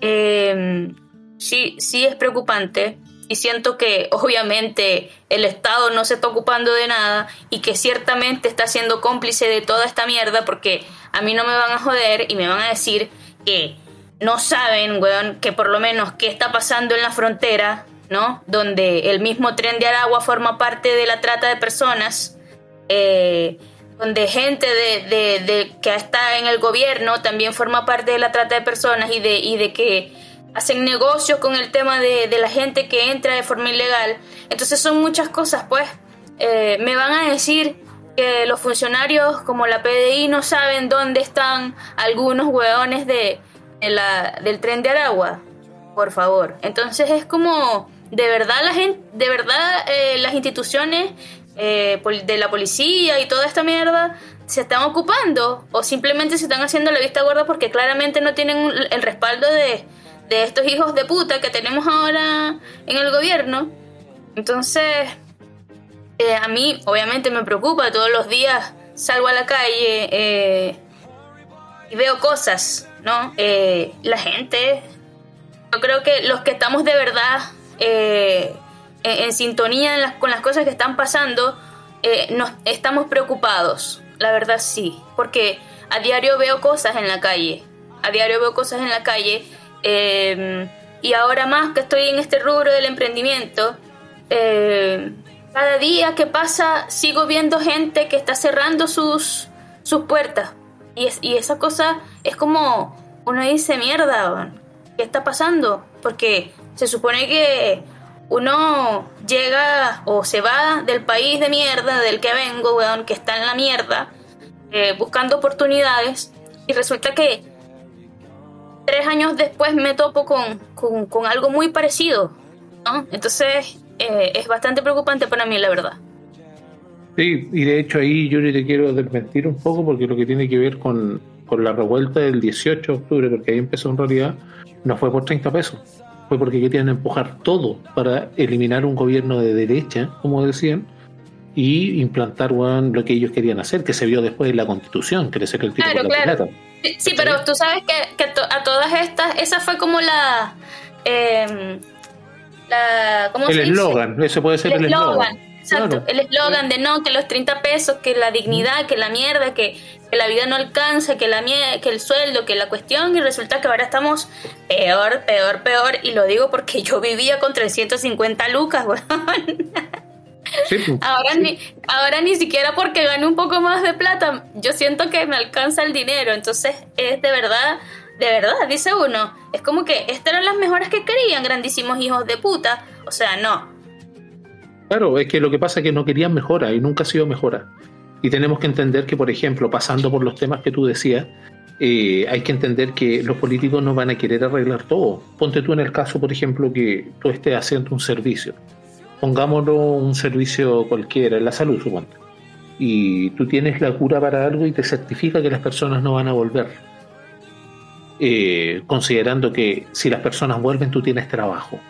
em, sí, sí es preocupante y siento que obviamente el Estado no se está ocupando de nada y que ciertamente está siendo cómplice de toda esta mierda porque a mí no me van a joder y me van a decir que no saben, weón, que por lo menos qué está pasando en la frontera, ¿no? Donde el mismo tren de Aragua forma parte de la trata de personas, eh, donde gente de, que está en el gobierno también forma parte de la trata de personas y de, y de que hacen negocios con el tema de, la gente que entra de forma ilegal. Entonces son muchas cosas, pues. Eh, me van a decir que los funcionarios como la PDI no saben dónde están algunos hueones de, del tren de Aragua, por favor. Entonces es como, de verdad la gente, de verdad eh, las instituciones eh, de la policía y toda esta mierda se están ocupando o simplemente se están haciendo la vista gorda porque claramente no tienen el respaldo de, de estos hijos de puta que tenemos ahora en el gobierno. Entonces, eh, a mí obviamente me preocupa, todos los días salgo a la calle y veo cosas ¿no? Eh, la gente, yo creo que los que estamos de verdad eh, en, sintonía con las cosas que están pasando, eh, nos, estamos preocupados, la verdad sí, porque a diario veo cosas en la calle, a diario veo cosas en la calle, y ahora más que estoy en este rubro del emprendimiento, cada día que pasa sigo viendo gente que está cerrando sus, sus puertas. Y, y esa cosa es como uno dice, mierda, ¿qué está pasando? Porque se supone que uno llega o se va del país de mierda del que vengo, weón, que está en la mierda, eh, buscando oportunidades, y resulta que tres años después me topo con, con, algo muy parecido, ¿no? Entonces eh, es bastante preocupante para mí, la verdad. Sí, y de hecho ahí yo te quiero desmentir un poco porque lo que tiene que ver con, la revuelta del 18 de octubre, porque ahí empezó en realidad, no fue por 30 pesos, fue porque querían empujar todo para eliminar un gobierno de derecha, como decían, y implantar lo que ellos querían hacer, que se vio después en la constitución, que les el claro, claro. Sí, pero tú sabes que, a todas estas, esa fue como la... Eh, la ¿cómo el eslogan, ese puede ser el eslogan Exacto, el eslogan de no, que los 30 pesos, que la dignidad, que la mierda, que, la vida no alcanza, que, la que el sueldo, que la cuestión, y resulta que ahora estamos peor, peor, peor, y lo digo porque yo vivía con 350 lucas, *laughs* weón. Pues, ahora, ni, ahora ni siquiera porque gane un poco más de plata, yo siento que me alcanza el dinero, entonces es de verdad de verdad, dice uno, es como que estas eran las mejoras que querían, grandísimos hijos de puta. O sea, no. Claro, es que lo que pasa es que no querían mejora y nunca ha sido mejora. Y tenemos que entender que, por ejemplo, pasando por los temas que tú decías, eh, hay que entender que los políticos no van a querer arreglar todo. Ponte tú en el caso, por ejemplo, que tú estés haciendo un servicio. Pongámoslo un servicio cualquiera, en la salud, suponte. Y tú tienes la cura para algo y te certifica que las personas no van a volver. Eh, considerando que si las personas vuelven, tú tienes trabajo.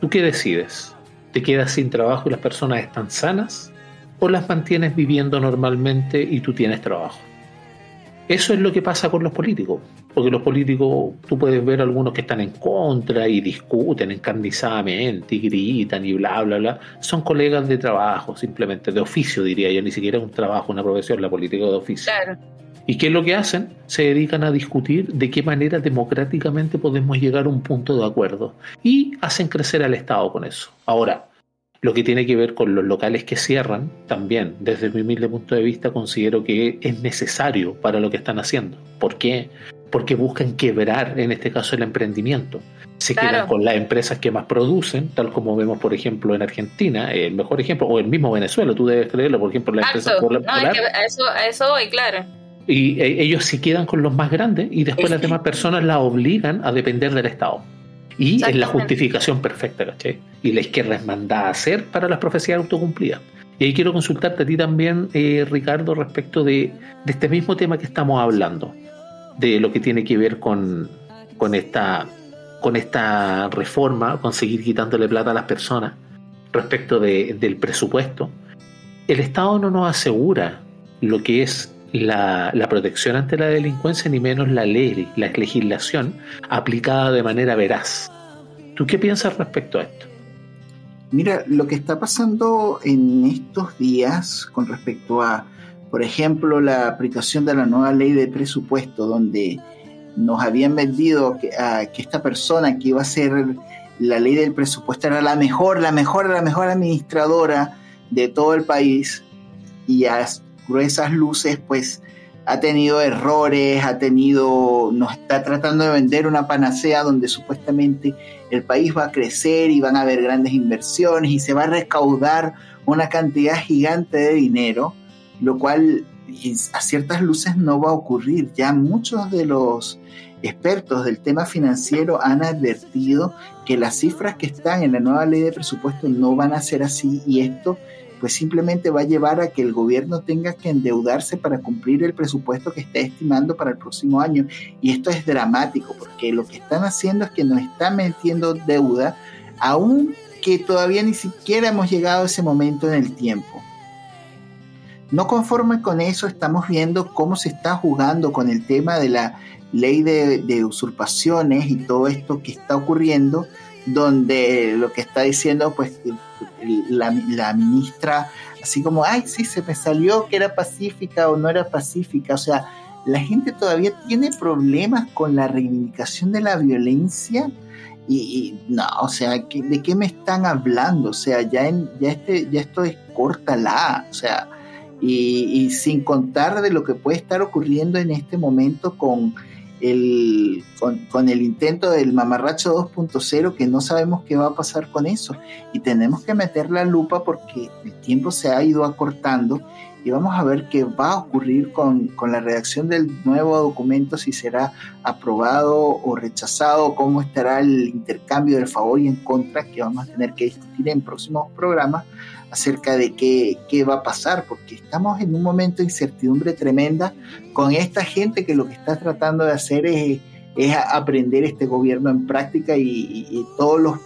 ¿Tú qué decides? ¿Te quedas sin trabajo y las personas están sanas? ¿O las mantienes viviendo normalmente y tú tienes trabajo? Eso es lo que pasa con los políticos, porque los políticos, tú puedes ver algunos que están en contra y discuten encarnizadamente y gritan y bla, bla, bla. Son colegas de trabajo, simplemente, de oficio diría yo, ni siquiera un trabajo, una profesión, la política de oficio. Claro. ¿Y qué es lo que hacen? Se dedican a discutir de qué manera democráticamente podemos llegar a un punto de acuerdo y hacen crecer al Estado con eso. Ahora, lo que tiene que ver con los locales que cierran, también, desde mi humilde punto de vista, considero que es necesario para lo que están haciendo. ¿Por qué? Porque buscan quebrar, en este caso, el emprendimiento. Se Claro. quedan con las empresas que más producen, tal como vemos, por ejemplo, en Argentina, el mejor ejemplo, o el mismo Venezuela, tú debes creerlo, por ejemplo, la empresa. Polar- No, es Polar. que a eso, a eso voy, claro. Y eh, ellos se quedan con los más grandes y después las demás personas la obligan a depender del Estado. Y es la justificación perfecta, ¿cachai? Y la izquierda es mandada a hacer para las profecías autocumplidas. Y ahí quiero consultarte a ti también, eh, Ricardo, respecto de, de este mismo tema que estamos hablando, de lo que tiene que ver con, con, esta, con esta reforma, con seguir quitándole plata a las personas respecto de- del presupuesto. El Estado no nos asegura lo que es la, la protección ante la delincuencia, ni menos la ley, la legislación aplicada de manera veraz. ¿Tú qué piensas respecto a esto? Mira, lo que está pasando en estos días con respecto a, por ejemplo, la aplicación de la nueva ley de presupuesto, donde nos habían vendido que, a- que esta persona que iba a ser la ley del presupuesto era la mejor, la mejor, la mejor administradora de todo el país y a gruesas luces, pues ha tenido errores, ha tenido, nos está tratando de vender una panacea donde supuestamente el país va a crecer y van a haber grandes inversiones y se va a recaudar una cantidad gigante de dinero, lo cual a ciertas luces no va a ocurrir. Ya muchos de los expertos del tema financiero han advertido que las cifras que están en la nueva ley de presupuesto no van a ser así y esto pues simplemente va a llevar a que el gobierno tenga que endeudarse para cumplir el presupuesto que está estimando para el próximo año. Y esto es dramático, porque lo que están haciendo es que nos están metiendo deuda, aun que todavía ni siquiera hemos llegado a ese momento en el tiempo. No conforme con eso, estamos viendo cómo se está jugando con el tema de la ley de, de usurpaciones y todo esto que está ocurriendo, donde lo que está diciendo, pues, la, ministra, así como, ay, sí, se me salió que era pacífica o no era pacífica. O sea, la gente todavía tiene problemas con la reivindicación de la violencia. Y, y no, o sea, ¿de qué me están hablando? O sea, ya, en, ya, este, ya esto es córtala. O sea, y, y sin contar de lo que puede estar ocurriendo en este momento con el, con, con, el intento del mamarracho 2.0 que no sabemos qué va a pasar con eso. Y tenemos que meter la lupa porque el tiempo se ha ido acortando y vamos a ver qué va a ocurrir con, con la redacción del nuevo documento, si será aprobado o rechazado, cómo estará el intercambio del favor y en contra que vamos a tener que discutir en próximos programas acerca de qué, qué, va a pasar, porque estamos en un momento de incertidumbre tremenda con esta gente que lo que está tratando de hacer es, es aprender este gobierno en práctica y, y, y todos los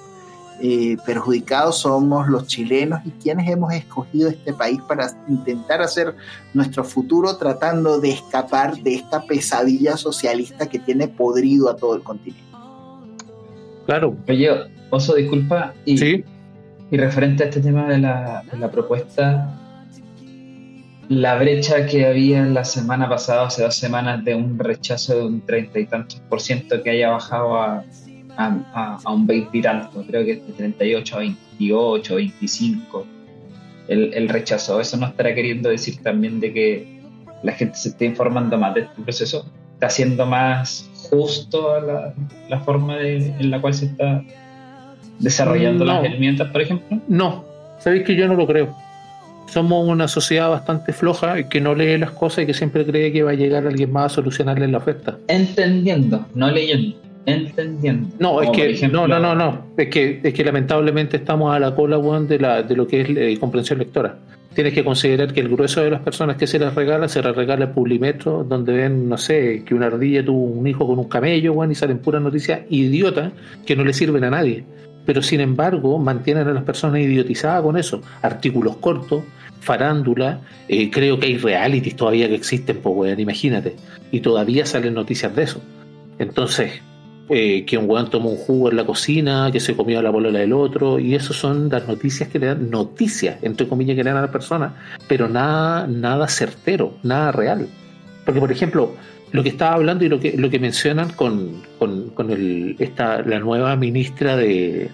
eh, perjudicados somos los chilenos y quienes hemos escogido este país para intentar hacer nuestro futuro tratando de escapar de esta pesadilla socialista que tiene podrido a todo el continente. Claro. Oye, Oso, disculpa. Y, sí. Y referente a este tema de la, propuesta, la brecha que había la semana pasada, hace dos semanas, de un rechazo de un treinta y tantos por ciento que haya bajado a, un 20 y tanto, creo que de 38 a 28, 25, el, el rechazo. Eso no estará queriendo decir también de que la gente se esté informando más de este proceso, está siendo más justo a la, la forma de- en la cual se está desarrollando No. las herramientas, por ejemplo? No, sabéis que yo no lo creo. Somos una sociedad bastante floja que no lee las cosas y que siempre cree que va a llegar alguien más a solucionarle la oferta. Entendiendo, no leyendo, entendiendo. No, es que ejemplo, no, no, no, no. Es que es que lamentablemente estamos a la cola weón, de la de lo que es eh, comprensión lectora. Tienes que considerar que el grueso de las personas que se les regala, se les regala el Publimetro, donde ven, no sé, que una ardilla tuvo un hijo con un camello, weón, y salen puras noticias idiotas que no le sirven a nadie. Pero sin embargo, mantienen a las personas idiotizadas con eso. Artículos cortos, farándula, eh, creo que hay realities todavía que existen, pues weón, imagínate. Y todavía salen noticias de eso. Entonces, eh, que un weón tomó un jugo en la cocina, que se comió la polola del otro, y eso son las noticias que le dan, noticias, entre comillas, que le dan a la persona, pero nada, nada certero, nada real. Porque, por ejemplo, lo que estaba hablando y lo que, lo que mencionan con, con, con el, esta, la nueva ministra de.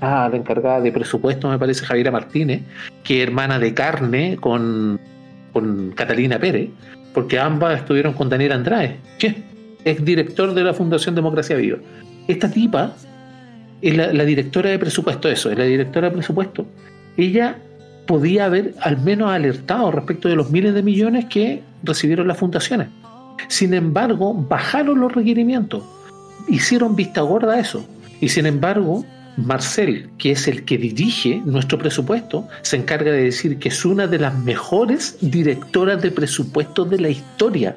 Ah, la encargada de presupuesto, me parece, Javiera Martínez, que hermana de carne con, con Catalina Pérez, porque ambas estuvieron con Daniel Andrade. ¿Qué? es director de la Fundación Democracia Viva. Esta tipa es la, la directora de presupuesto, eso, es la directora de presupuesto. Ella podía haber al menos alertado respecto de los miles de millones que recibieron las fundaciones. Sin embargo, bajaron los requerimientos, hicieron vista gorda a eso. Y sin embargo, Marcel, que es el que dirige nuestro presupuesto, se encarga de decir que es una de las mejores directoras de presupuesto de la historia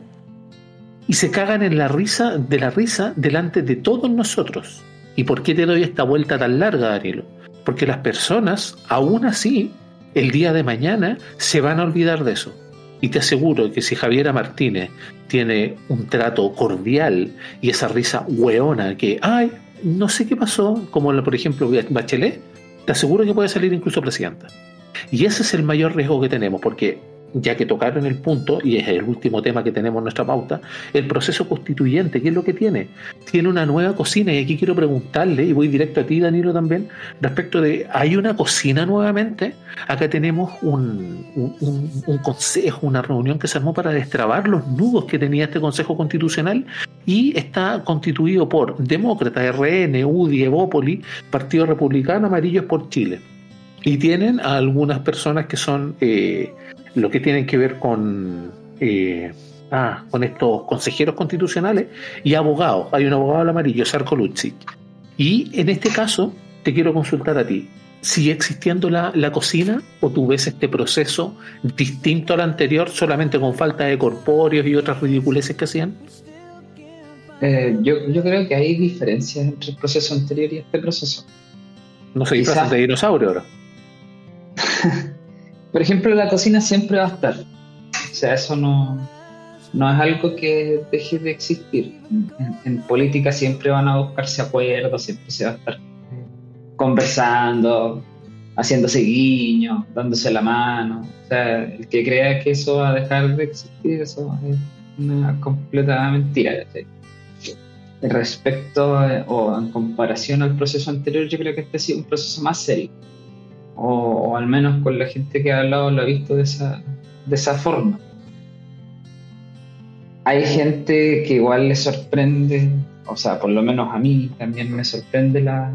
y se cagan en la risa de la risa delante de todos nosotros. ¿Y por qué te doy esta vuelta tan larga, Danilo? Porque las personas, aún así, el día de mañana se van a olvidar de eso. Y te aseguro que si Javiera Martínez tiene un trato cordial y esa risa hueona que, ay, no sé qué pasó, como la, por ejemplo Bachelet, te aseguro que puede salir incluso presidenta. Y ese es el mayor riesgo que tenemos, porque ya que tocaron el punto, y es el último tema que tenemos en nuestra pauta, el proceso constituyente, ¿qué es lo que tiene? Tiene una nueva cocina, y aquí quiero preguntarle, y voy directo a ti, Danilo, también, respecto de, ¿hay una cocina nuevamente? Acá tenemos un, un, un consejo, una reunión que se armó para destrabar los nudos que tenía este Consejo Constitucional, y está constituido por Demócrata, RN, UDI, Evópoli, Partido Republicano, Amarillos por Chile. Y tienen a algunas personas que son... Eh, lo que tienen que ver con, eh, ah, con estos consejeros constitucionales y abogados. Hay un abogado al amarillo, Sarko Lucci. Y en este caso, te quiero consultar a ti. ¿Sigue existiendo la, la, cocina o tú ves este proceso distinto al anterior, solamente con falta de corpóreos y otras ridiculeces que hacían? Eh, yo, yo, creo que hay diferencias entre el proceso anterior y este proceso. No se disfrazan de dinosaurio ahora. *laughs* Por ejemplo, la cocina siempre va a estar. O sea, eso no, no es algo que deje de existir. En, en, política siempre van a buscarse acuerdos, siempre se va a estar conversando, haciéndose guiños, dándose la mano. O sea, el que crea que eso va a dejar de existir, eso es una completa mentira. ¿sí? Respecto a, o en comparación al proceso anterior, yo creo que este ha sido un proceso más serio o, o, al menos con la gente que ha hablado lo ha visto de esa, de esa forma. Hay gente que igual le sorprende, o sea, por lo menos a mí también me sorprende la,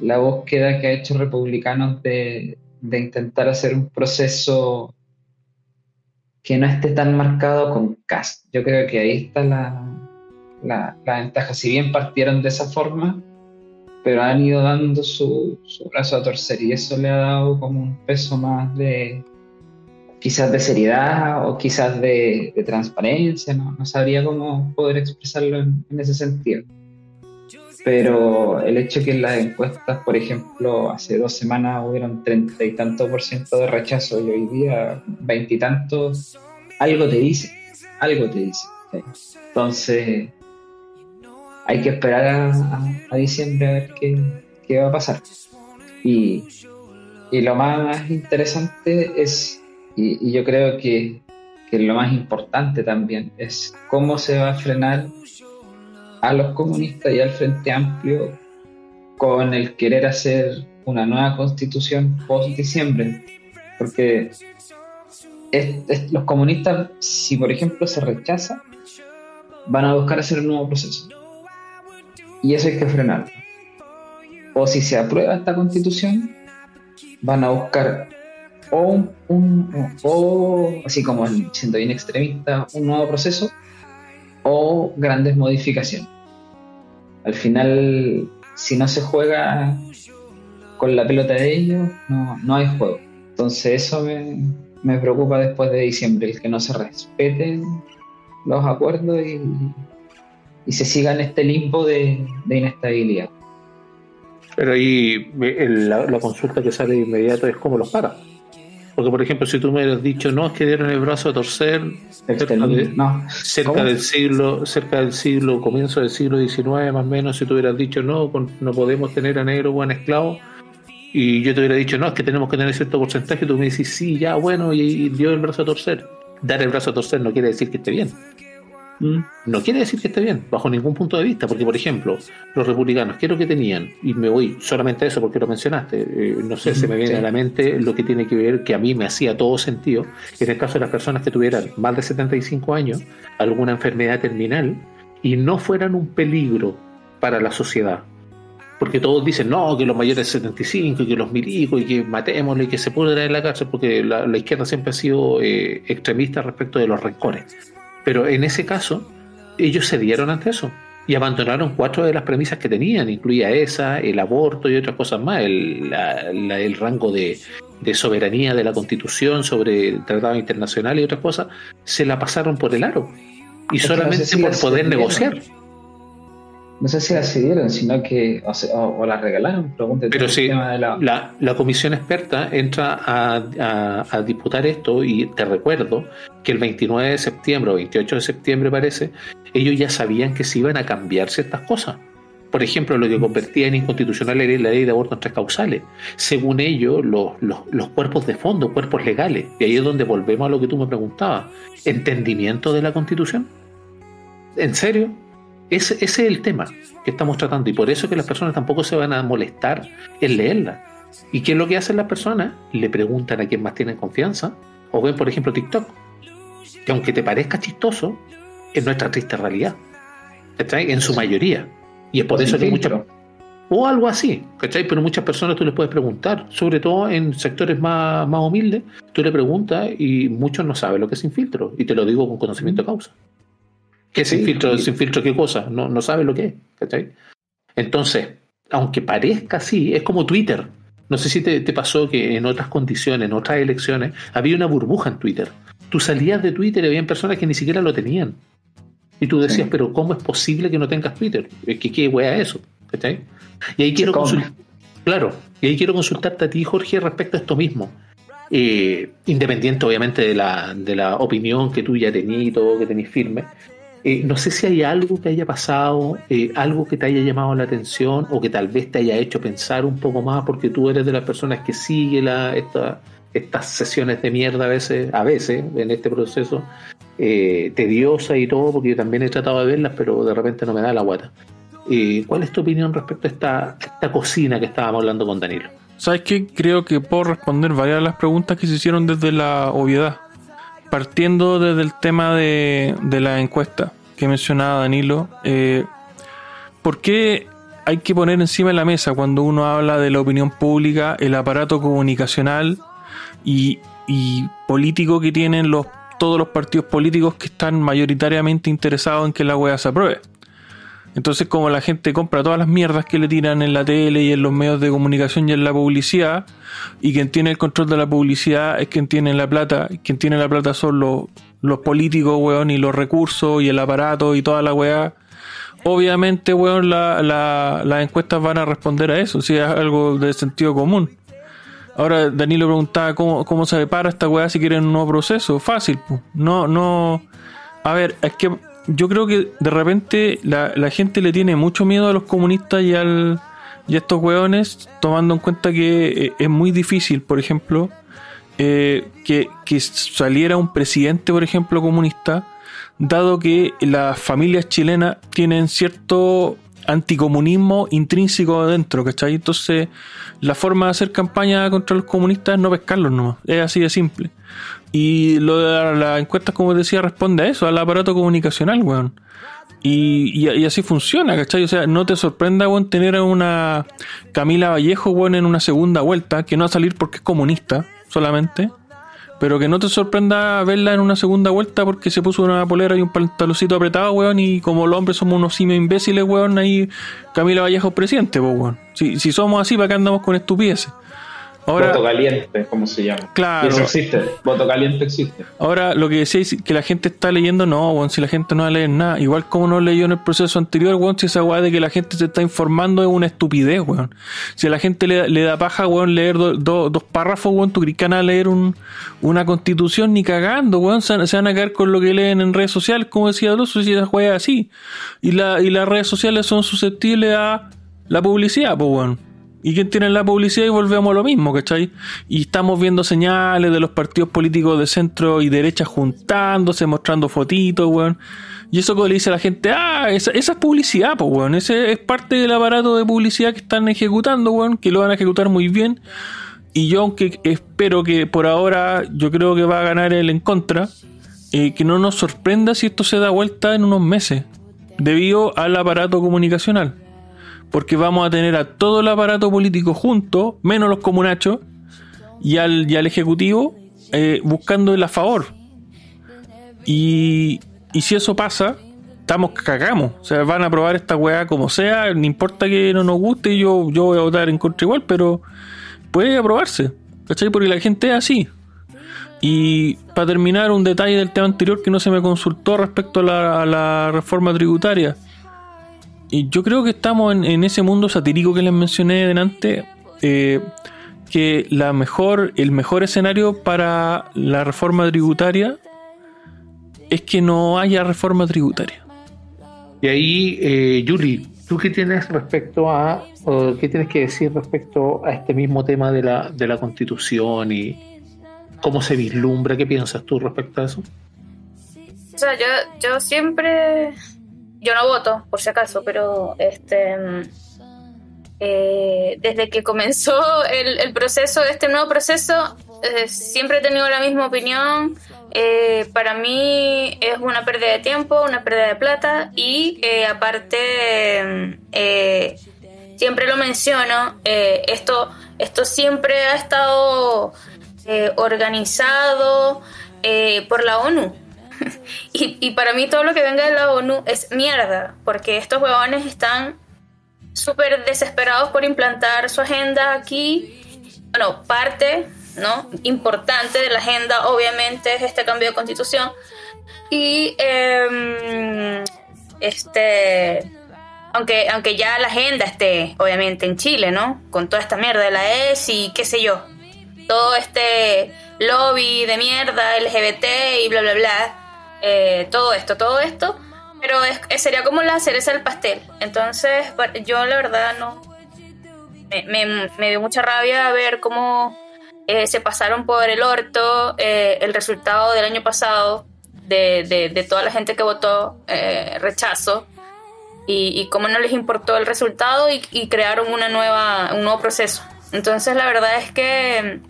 la búsqueda que ha hecho republicanos de, de intentar hacer un proceso que no esté tan marcado con cast. Yo creo que ahí está la, la, la ventaja. Si bien partieron de esa forma, pero han ido dando su, su, brazo a torcer y eso le ha dado como un peso más de quizás de seriedad o quizás de, de transparencia, ¿no? no sabría cómo poder expresarlo en, en, ese sentido. Pero el hecho que en las encuestas, por ejemplo, hace dos semanas hubieron treinta y tanto por ciento de rechazo y hoy día veintitantos, algo te dice, algo te dice. ¿sí? Entonces, hay que esperar a, diciembre a ver qué, qué, va a pasar. Y, y lo más interesante es, y, yo creo que, que, lo más importante también, es cómo se va a frenar a los comunistas y al Frente Amplio con el querer hacer una nueva constitución post diciembre. Porque los comunistas, si por ejemplo se rechaza, van a buscar hacer un nuevo proceso. Y eso hay que frenarlo. O si se aprueba esta constitución, van a buscar o, un, o así como siendo bien extremista, un nuevo proceso o grandes modificaciones. Al final, si no se juega con la pelota de ellos, no, no hay juego. Entonces eso me, me preocupa después de diciembre, el que no se respeten los acuerdos y, y se siga en este limbo de, de inestabilidad. Pero ahí el- la, la consulta que sale de inmediato es cómo los para. Porque, por ejemplo, si tú me hubieras dicho, no, es que dieron el brazo a torcer cerca, de- No, cerca ¿Cómo? del siglo, cerca del siglo, comienzo del siglo XIX más o menos, si tú hubieras dicho, no, no podemos tener a negro buen esclavo, y yo te hubiera dicho, no, es que tenemos que tener cierto porcentaje, tú me decís, sí, ya, bueno, y, y dio el brazo a torcer. Dar el brazo a torcer no quiere decir que esté bien. No quiere decir que esté bien, bajo ningún punto de vista, porque por ejemplo, los republicanos, ¿qué es lo que tenían? Y me voy solamente a eso porque lo mencionaste, eh, no sé, se me viene Sí. a la mente lo que tiene que ver, que a mí me hacía todo sentido, en el caso de las personas que tuvieran más de 75 años, alguna enfermedad terminal, y no fueran un peligro para la sociedad. Porque todos dicen, no, que los mayores de 75, y que los milicos, y que matémoslo, y que se pudra en la cárcel, porque la, la izquierda siempre ha sido eh, extremista respecto de los rencores. Pero en ese caso, ellos cedieron ante eso y abandonaron cuatro de las premisas que tenían, incluía esa, el aborto y otras cosas más, el, la- la- el rango de, de soberanía de la constitución sobre el tratado internacional y otras cosas, se la pasaron por el aro. Y solamente por poder negociar. No sé si las cedieron, sino que o, se- o- o las regalaron. Pero sí, de la- La, la comisión experta entra a, a- a disputar esto y te recuerdo que el 29 de septiembre o 28 de septiembre parece, ellos ya sabían que se iban a cambiar ciertas cosas. Por ejemplo, lo que convertía en inconstitucional la ley, la ley de aborto en tres causales. Según ellos, los, los, los cuerpos de fondo, cuerpos legales, y ahí es donde volvemos a lo que tú me preguntabas, entendimiento de la constitución. ¿En serio? Ese, ese es el tema que estamos tratando y por eso que las personas tampoco se van a molestar en leerla. ¿Y qué es lo que hacen las personas? Le preguntan a quién más tienen confianza o ven, por ejemplo, TikTok, que aunque te parezca chistoso, es nuestra triste realidad. ¿Cachai? En su mayoría. Y es por eso que muchas... O algo así, ¿cachai? Pero muchas personas tú les puedes preguntar, sobre todo en sectores más, más humildes, tú le preguntas y muchos no saben lo que es sin filtro. Y te lo digo con conocimiento de causa. ¿Qué es sin Sí, filtro? y- ¿Sin filtro qué cosa? No, no saben lo que es, ¿cachai? Entonces, aunque parezca así, es como Twitter. No sé si te, te pasó que en otras condiciones, en otras elecciones, había una burbuja en Twitter. Tú salías de Twitter y había personas que ni siquiera lo tenían. Y tú decías, Sí. pero ¿cómo es posible que no tengas Twitter? Que qué wea es eso, ¿cachai? Y ahí quiero consultar, claro, y ahí quiero consultarte a ti, Jorge, respecto a esto mismo. Eh, independiente, obviamente, de la, de la opinión que tú ya tenías y todo, que tenés firme. Eh, no sé si hay algo que haya pasado, eh, algo que te haya llamado la atención o que tal vez te haya hecho pensar un poco más, porque tú eres de las personas que sigue la, esta- estas sesiones de mierda a veces, a veces en este proceso, eh, tediosa y todo, porque yo también he tratado de verlas, pero de repente no me da la guata. ¿Cuál es tu opinión respecto a esta, esta cocina que estábamos hablando con Danilo? ¿Sabes qué? Creo que puedo responder varias de las preguntas que se hicieron desde la obviedad. Partiendo desde el tema de, la encuesta que mencionaba Danilo. eh, ¿Por qué hay que poner encima de la mesa cuando uno habla de la opinión pública el aparato comunicacional y, político que tienen todos los partidos políticos que están mayoritariamente interesados en que la wea se apruebe? Entonces, como la gente compra todas las mierdas que le tiran en la tele y en los medios de comunicación y en la publicidad, y quien tiene el control de la publicidad es quien tiene la plata, y quien tiene la plata son los, los políticos, weón, y los recursos y el aparato y toda la weá. Obviamente, weón, la- la- las encuestas van a responder a eso, si es algo de sentido común. Ahora, Danilo preguntaba cómo, cómo se prepara esta weá si quieren un nuevo proceso. Fácil, pues. No, no. A ver, es que yo creo que de repente la, la gente le tiene mucho miedo a los comunistas y, al, a estos weones, tomando en cuenta que eh, es muy difícil, por ejemplo, eh, que saliera un presidente, por ejemplo, comunista, dado que las familias chilenas tienen cierto anticomunismo intrínseco adentro, ¿cachai? Entonces, la forma de hacer campaña contra los comunistas es no pescarlos nomás, es así de simple. Y lo de las encuestas, como decía, responde a eso, al aparato comunicacional, weón. Y así funciona, ¿cachai? O sea, no te sorprenda, weón, tener a una Camila Vallejo, weón, en una segunda vuelta, que no va a salir porque es comunista solamente. Pero que no te sorprenda verla en una segunda vuelta porque se puso una polera y un pantaloncito apretado, weón, y como los hombres somos unos simios imbéciles, weón, ahí Camila Vallejo es presidente, weón. Si, si somos así, ¿para qué andamos con estupideces? Ahora, Voto caliente, como se llama. Claro. Y eso existe. Voto caliente existe. Ahora, lo que decíais que la gente está leyendo, no, weón, si la gente no va a leer nada. Igual como no leyó en el proceso anterior, weón, si esa weá de que la gente se está informando es una estupidez, weón. Si a la gente le, le da paja, weón, leer do- do- dos párrafos, weón, tú crees que van a leer un, una constitución ni cagando, weón. Se, se van a caer con lo que leen en redes sociales, como decía Alonso, si esa weá es así. Y, la, y las redes sociales son susceptibles a la publicidad, pues, weón. ¿Y quién tiene la publicidad? Y volvemos a lo mismo, ¿cachai? Y estamos viendo señales de los partidos políticos de centro y derecha juntándose, mostrando fotitos, weón. Y eso que le dice a la gente, ah, esa, esa es publicidad, pues, weón. Ese es parte del aparato de publicidad que están ejecutando, weón, que lo van a ejecutar muy bien. Y yo, aunque espero que por ahora, yo creo que va a ganar el en contra, eh, que no nos sorprenda si esto se da vuelta en unos meses, debido al aparato comunicacional porque vamos a tener a todo el aparato político junto, menos los comunachos, y al, y al ejecutivo eh, buscando el a favor. Y, y si eso pasa, estamos cagamos. O sea, van a aprobar esta weá como sea, no importa que no nos guste, yo, yo voy a votar en contra igual, pero puede aprobarse. ¿Cachai? Porque la gente es así. Y para terminar, un detalle del tema anterior que no se me consultó respecto a la reforma tributaria. Y yo creo que estamos en, en ese mundo satírico que les mencioné delante. eh, que la mejor, el mejor escenario para la reforma tributaria es que no haya reforma tributaria. Y ahí, eh, Yuli, ¿tú qué tienes respecto a, o qué tienes que decir respecto a este mismo tema de la, de la constitución y cómo se vislumbra? ¿Qué piensas tú respecto a eso? O sea, yo, yo siempre. Yo no voto, por si acaso, pero este. eh, desde que comenzó el, proceso, este nuevo proceso, eh, siempre he tenido la misma opinión. Eh, para mí es una pérdida de tiempo, una pérdida de plata y aparte siempre lo menciono, esto, esto siempre ha estado organizado por la ONU. *laughs* y, y para mí todo lo que venga de la ONU es mierda, porque estos huevones están súper desesperados por implantar su agenda aquí. Bueno, parte, ¿no? Importante de la agenda, obviamente, es este cambio de constitución. Y em, este aunque, aunque ya la agenda esté, obviamente, en Chile, ¿no? Con toda esta mierda de la ES y qué sé yo. Todo este lobby de mierda, LGBT y bla, bla, bla. Eh, todo esto, todo esto. Pero es, es- sería como la cereza del pastel. Entonces, yo la verdad no. Me, me- dio mucha rabia ver cómo eh, se pasaron por el orto eh, el resultado del año pasado de, de- toda la gente que votó eh, rechazo y, y cómo no les importó el resultado y, y crearon una nueva, un nuevo proceso. Entonces la verdad es que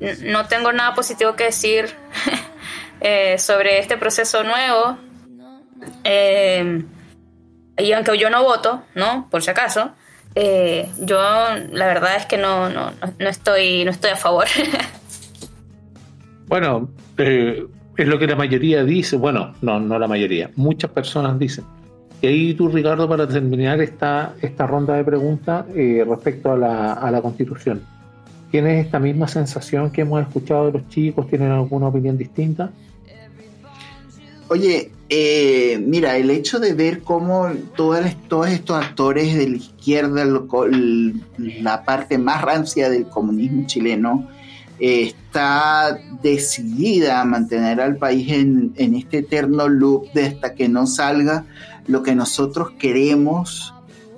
mm, no tengo nada positivo que decir *laughs* eh, sobre este proceso nuevo. Eh, y aunque yo no voto, ¿no? Por si acaso, eh, yo la verdad es que no, no, no- estoy, no estoy a favor. *laughs* Bueno, es lo que la mayoría dice, bueno, no, no la mayoría, muchas personas dicen. Y ahí tú, Ricardo, para terminar esta, esta ronda de preguntas respecto a la, a la constitución, ¿tienes esta misma sensación que hemos escuchado de los chicos? ¿Tienen alguna opinión distinta? Oye, eh, mira, el hecho de ver cómo todos estos actores de la izquierda, la parte más rancia del comunismo chileno, eh, está decidida a mantener al país en, en este eterno loop de hasta que no salga lo que nosotros queremos,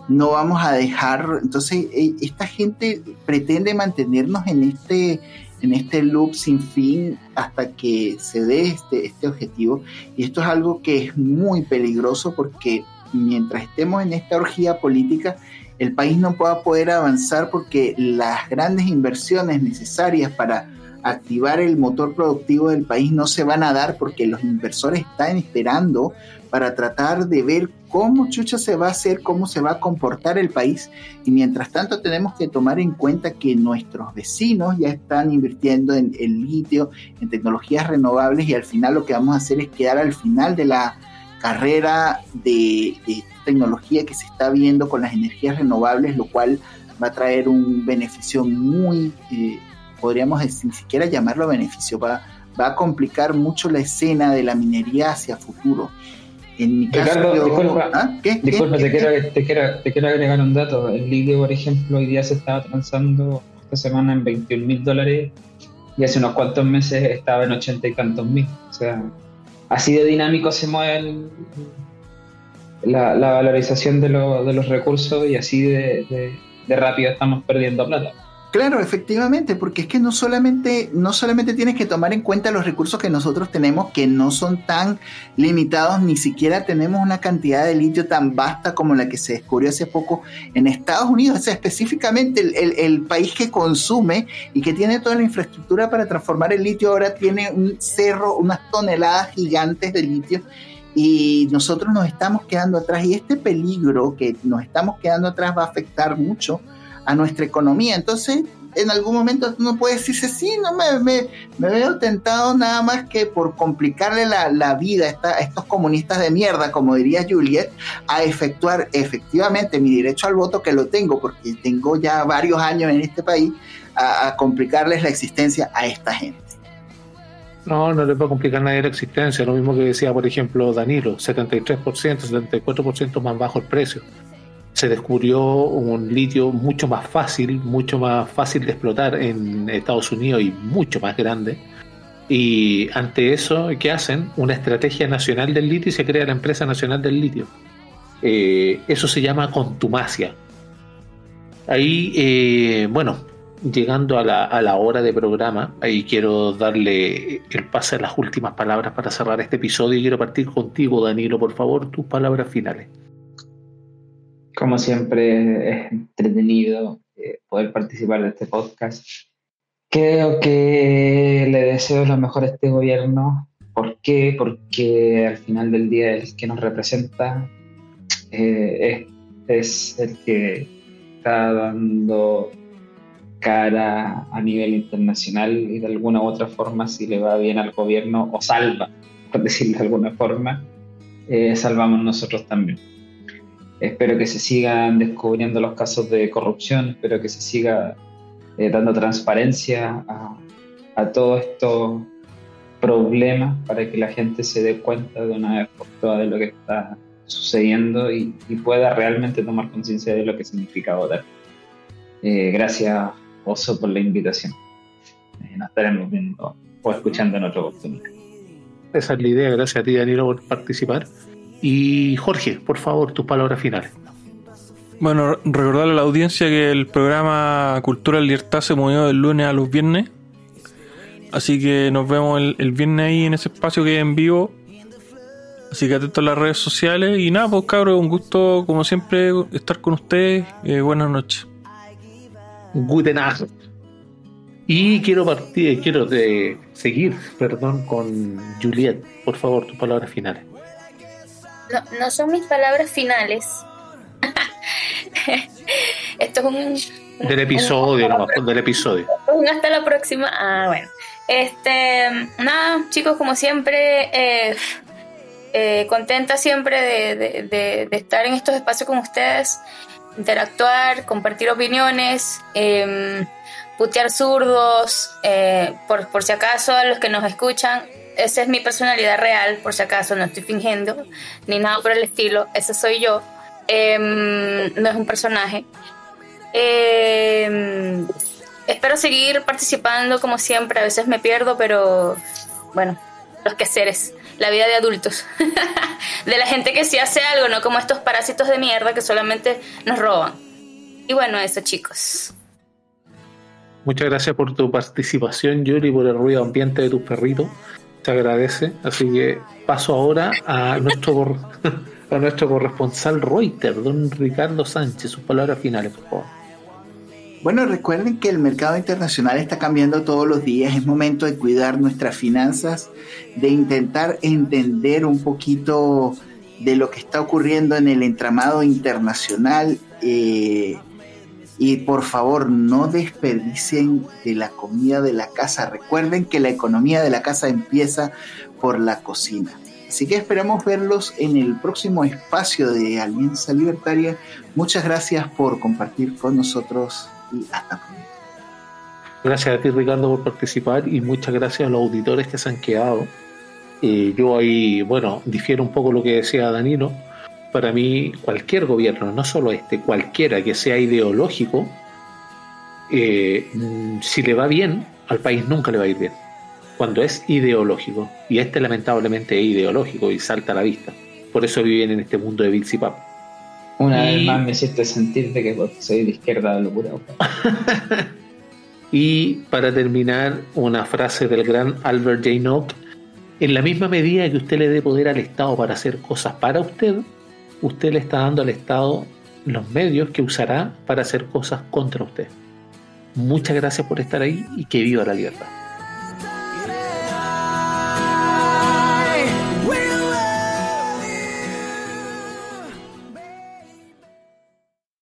no vamos a dejar. Entonces, eh, esta gente pretende mantenernos en este, en este loop sin fin hasta que se dé este, este objetivo. Y esto es algo que es muy peligroso porque mientras estemos en esta orgía política, el país no va a poder avanzar porque las grandes inversiones necesarias para activar el motor productivo del país no se van a dar porque los inversores están esperando para tratar de ver cómo chucha se va a hacer, cómo se va a comportar el país. Y mientras tanto tenemos que tomar en cuenta que nuestros vecinos ya están invirtiendo en el litio, en tecnologías renovables y al final lo que vamos a hacer es quedar al final de la carrera de, tecnología que se está viendo con las energías renovables, lo cual va a traer un beneficio muy, eh, podríamos ni siquiera llamarlo beneficio, va, va a complicar mucho la escena de la minería hacia futuro. En mi caso, disculpa, ¿Ah? ¿Qué? te, Quiero, te, quiero, agregar un dato. El litio, por ejemplo, hoy día se estaba transando esta semana en 21 mil dólares y hace unos cuantos meses estaba en 80 y tantos mil. O sea, así de dinámico se mueve la, valorización de, los recursos y así de rápido estamos perdiendo plata. Claro, efectivamente, porque es que no solamente, no solamente tienes que tomar en cuenta los recursos que nosotros tenemos, que no son tan limitados, ni siquiera tenemos una cantidad de litio tan vasta como la que se descubrió hace poco en Estados Unidos, o sea, específicamente el, país que consume y que tiene toda la infraestructura para transformar el litio, ahora tiene un cerro, unas toneladas gigantes de litio y nosotros nos estamos quedando atrás. Y este peligro que nos estamos quedando atrás va a afectar mucho a nuestra economía. Entonces, en algún momento uno puede decirse, sí, no me, me, veo tentado nada más que por complicarle la, vida a, estos comunistas de mierda, como diría Juliet, a efectuar efectivamente mi derecho al voto, que lo tengo, porque tengo ya varios años en este país, a, complicarles la existencia a esta gente. No, no les va a complicar nadie la existencia. Lo mismo que decía, por ejemplo, Danilo, 73%, 74% más bajo el precio se descubrió un litio mucho más fácil, mucho más fácil de explotar en Estados Unidos y mucho más grande. Y ante eso, ¿qué hacen? Una estrategia nacional del litio y se crea la empresa nacional del litio. Eh, eso se llama contumacia. Ahí, eh, bueno, llegando a la, a la hora de programa, ahí quiero darle el pase a las últimas palabras para cerrar este episodio y quiero partir contigo, Danilo, por favor, tus palabras finales. Como siempre, es entretenido eh, poder participar de este podcast. Creo que le deseo lo mejor a este gobierno. ¿Por qué? Porque al final del día es el que nos representa, eh, es, el que está dando cara a nivel internacional y de alguna u otra forma, si le va bien al gobierno o salva, por decirlo de alguna forma, eh, salvamos nosotros también. Espero que se sigan descubriendo los casos de corrupción, espero que se siga eh, dando transparencia a, todos estos problemas para que la gente se dé cuenta de una vez por todas de lo que está sucediendo y, pueda realmente tomar conciencia de lo que significa votar. Eh, gracias, Oso, por la invitación. Eh, nos estaremos viendo o escuchando en otra oportunidad. Esa es la idea. Gracias a ti, Danilo, por participar. Y Jorge, por favor, tus palabras finales. Bueno, recordarle a la audiencia que el programa Cultura Libertad se movió del lunes a los viernes. Así que nos vemos el, viernes ahí en ese espacio que es en vivo. Así que atentos a las redes sociales. Y nada, pues cabros, un gusto como siempre estar con ustedes. Eh, buenas noches. Guten Abend. Y quiero partir, quiero de seguir, perdón, con Juliet. Por favor, tus palabras finales no, no son mis palabras finales. *laughs* Esto es un... Del episodio, *laughs* del episodio. hasta la próxima. Ah, bueno. Este, nada, chicos, como siempre, eh, eh, contenta siempre de, estar en estos espacios con ustedes, interactuar, compartir opiniones, eh, putear zurdos, eh, por, por si acaso a los que nos escuchan, esa es mi personalidad real, por si acaso no estoy fingiendo, ni nada por el estilo, esa soy yo, em, no es un personaje. Em, espero seguir participando como siempre, a veces me pierdo, pero bueno, los quehaceres, la vida de adultos, *laughs* de la gente que sí hace algo, no como estos parásitos de mierda que solamente nos roban. Y bueno, eso chicos. Muchas gracias por tu participación, Yuri, por el ruido ambiente de tus perritos se agradece. Así que paso ahora a nuestro, *laughs* a nuestro corresponsal Reuters, don Ricardo Sánchez, sus palabras finales, por favor. Bueno, recuerden que el mercado internacional está cambiando todos los días. Es momento de cuidar nuestras finanzas, de intentar entender un poquito de lo que está ocurriendo en el entramado internacional. Eh, y por favor, no desperdicien de la comida de la casa. Recuerden que la economía de la casa empieza por la cocina. Así que esperamos verlos en el próximo espacio de Alianza Libertaria. Muchas gracias por compartir con nosotros y hasta pronto. Gracias a ti Ricardo por participar y muchas gracias a los auditores que se han quedado. Eh, yo ahí, bueno, difiero un poco lo que decía Danilo para mí cualquier gobierno, no solo este, cualquiera que sea ideológico, eh, si le va bien, al país nunca le va a ir bien. Cuando es ideológico. Y este lamentablemente es ideológico y salta a la vista. Por eso viven en este mundo de Bits y Pap. Una vez más me hiciste sentir de que soy de izquierda de locura. *laughs* y para terminar, una frase del gran Albert J. Nock. En la misma medida que usted le dé poder al Estado para hacer cosas para usted, usted le está dando al Estado los medios que usará para hacer cosas contra usted. Muchas gracias por estar ahí y que viva la libertad.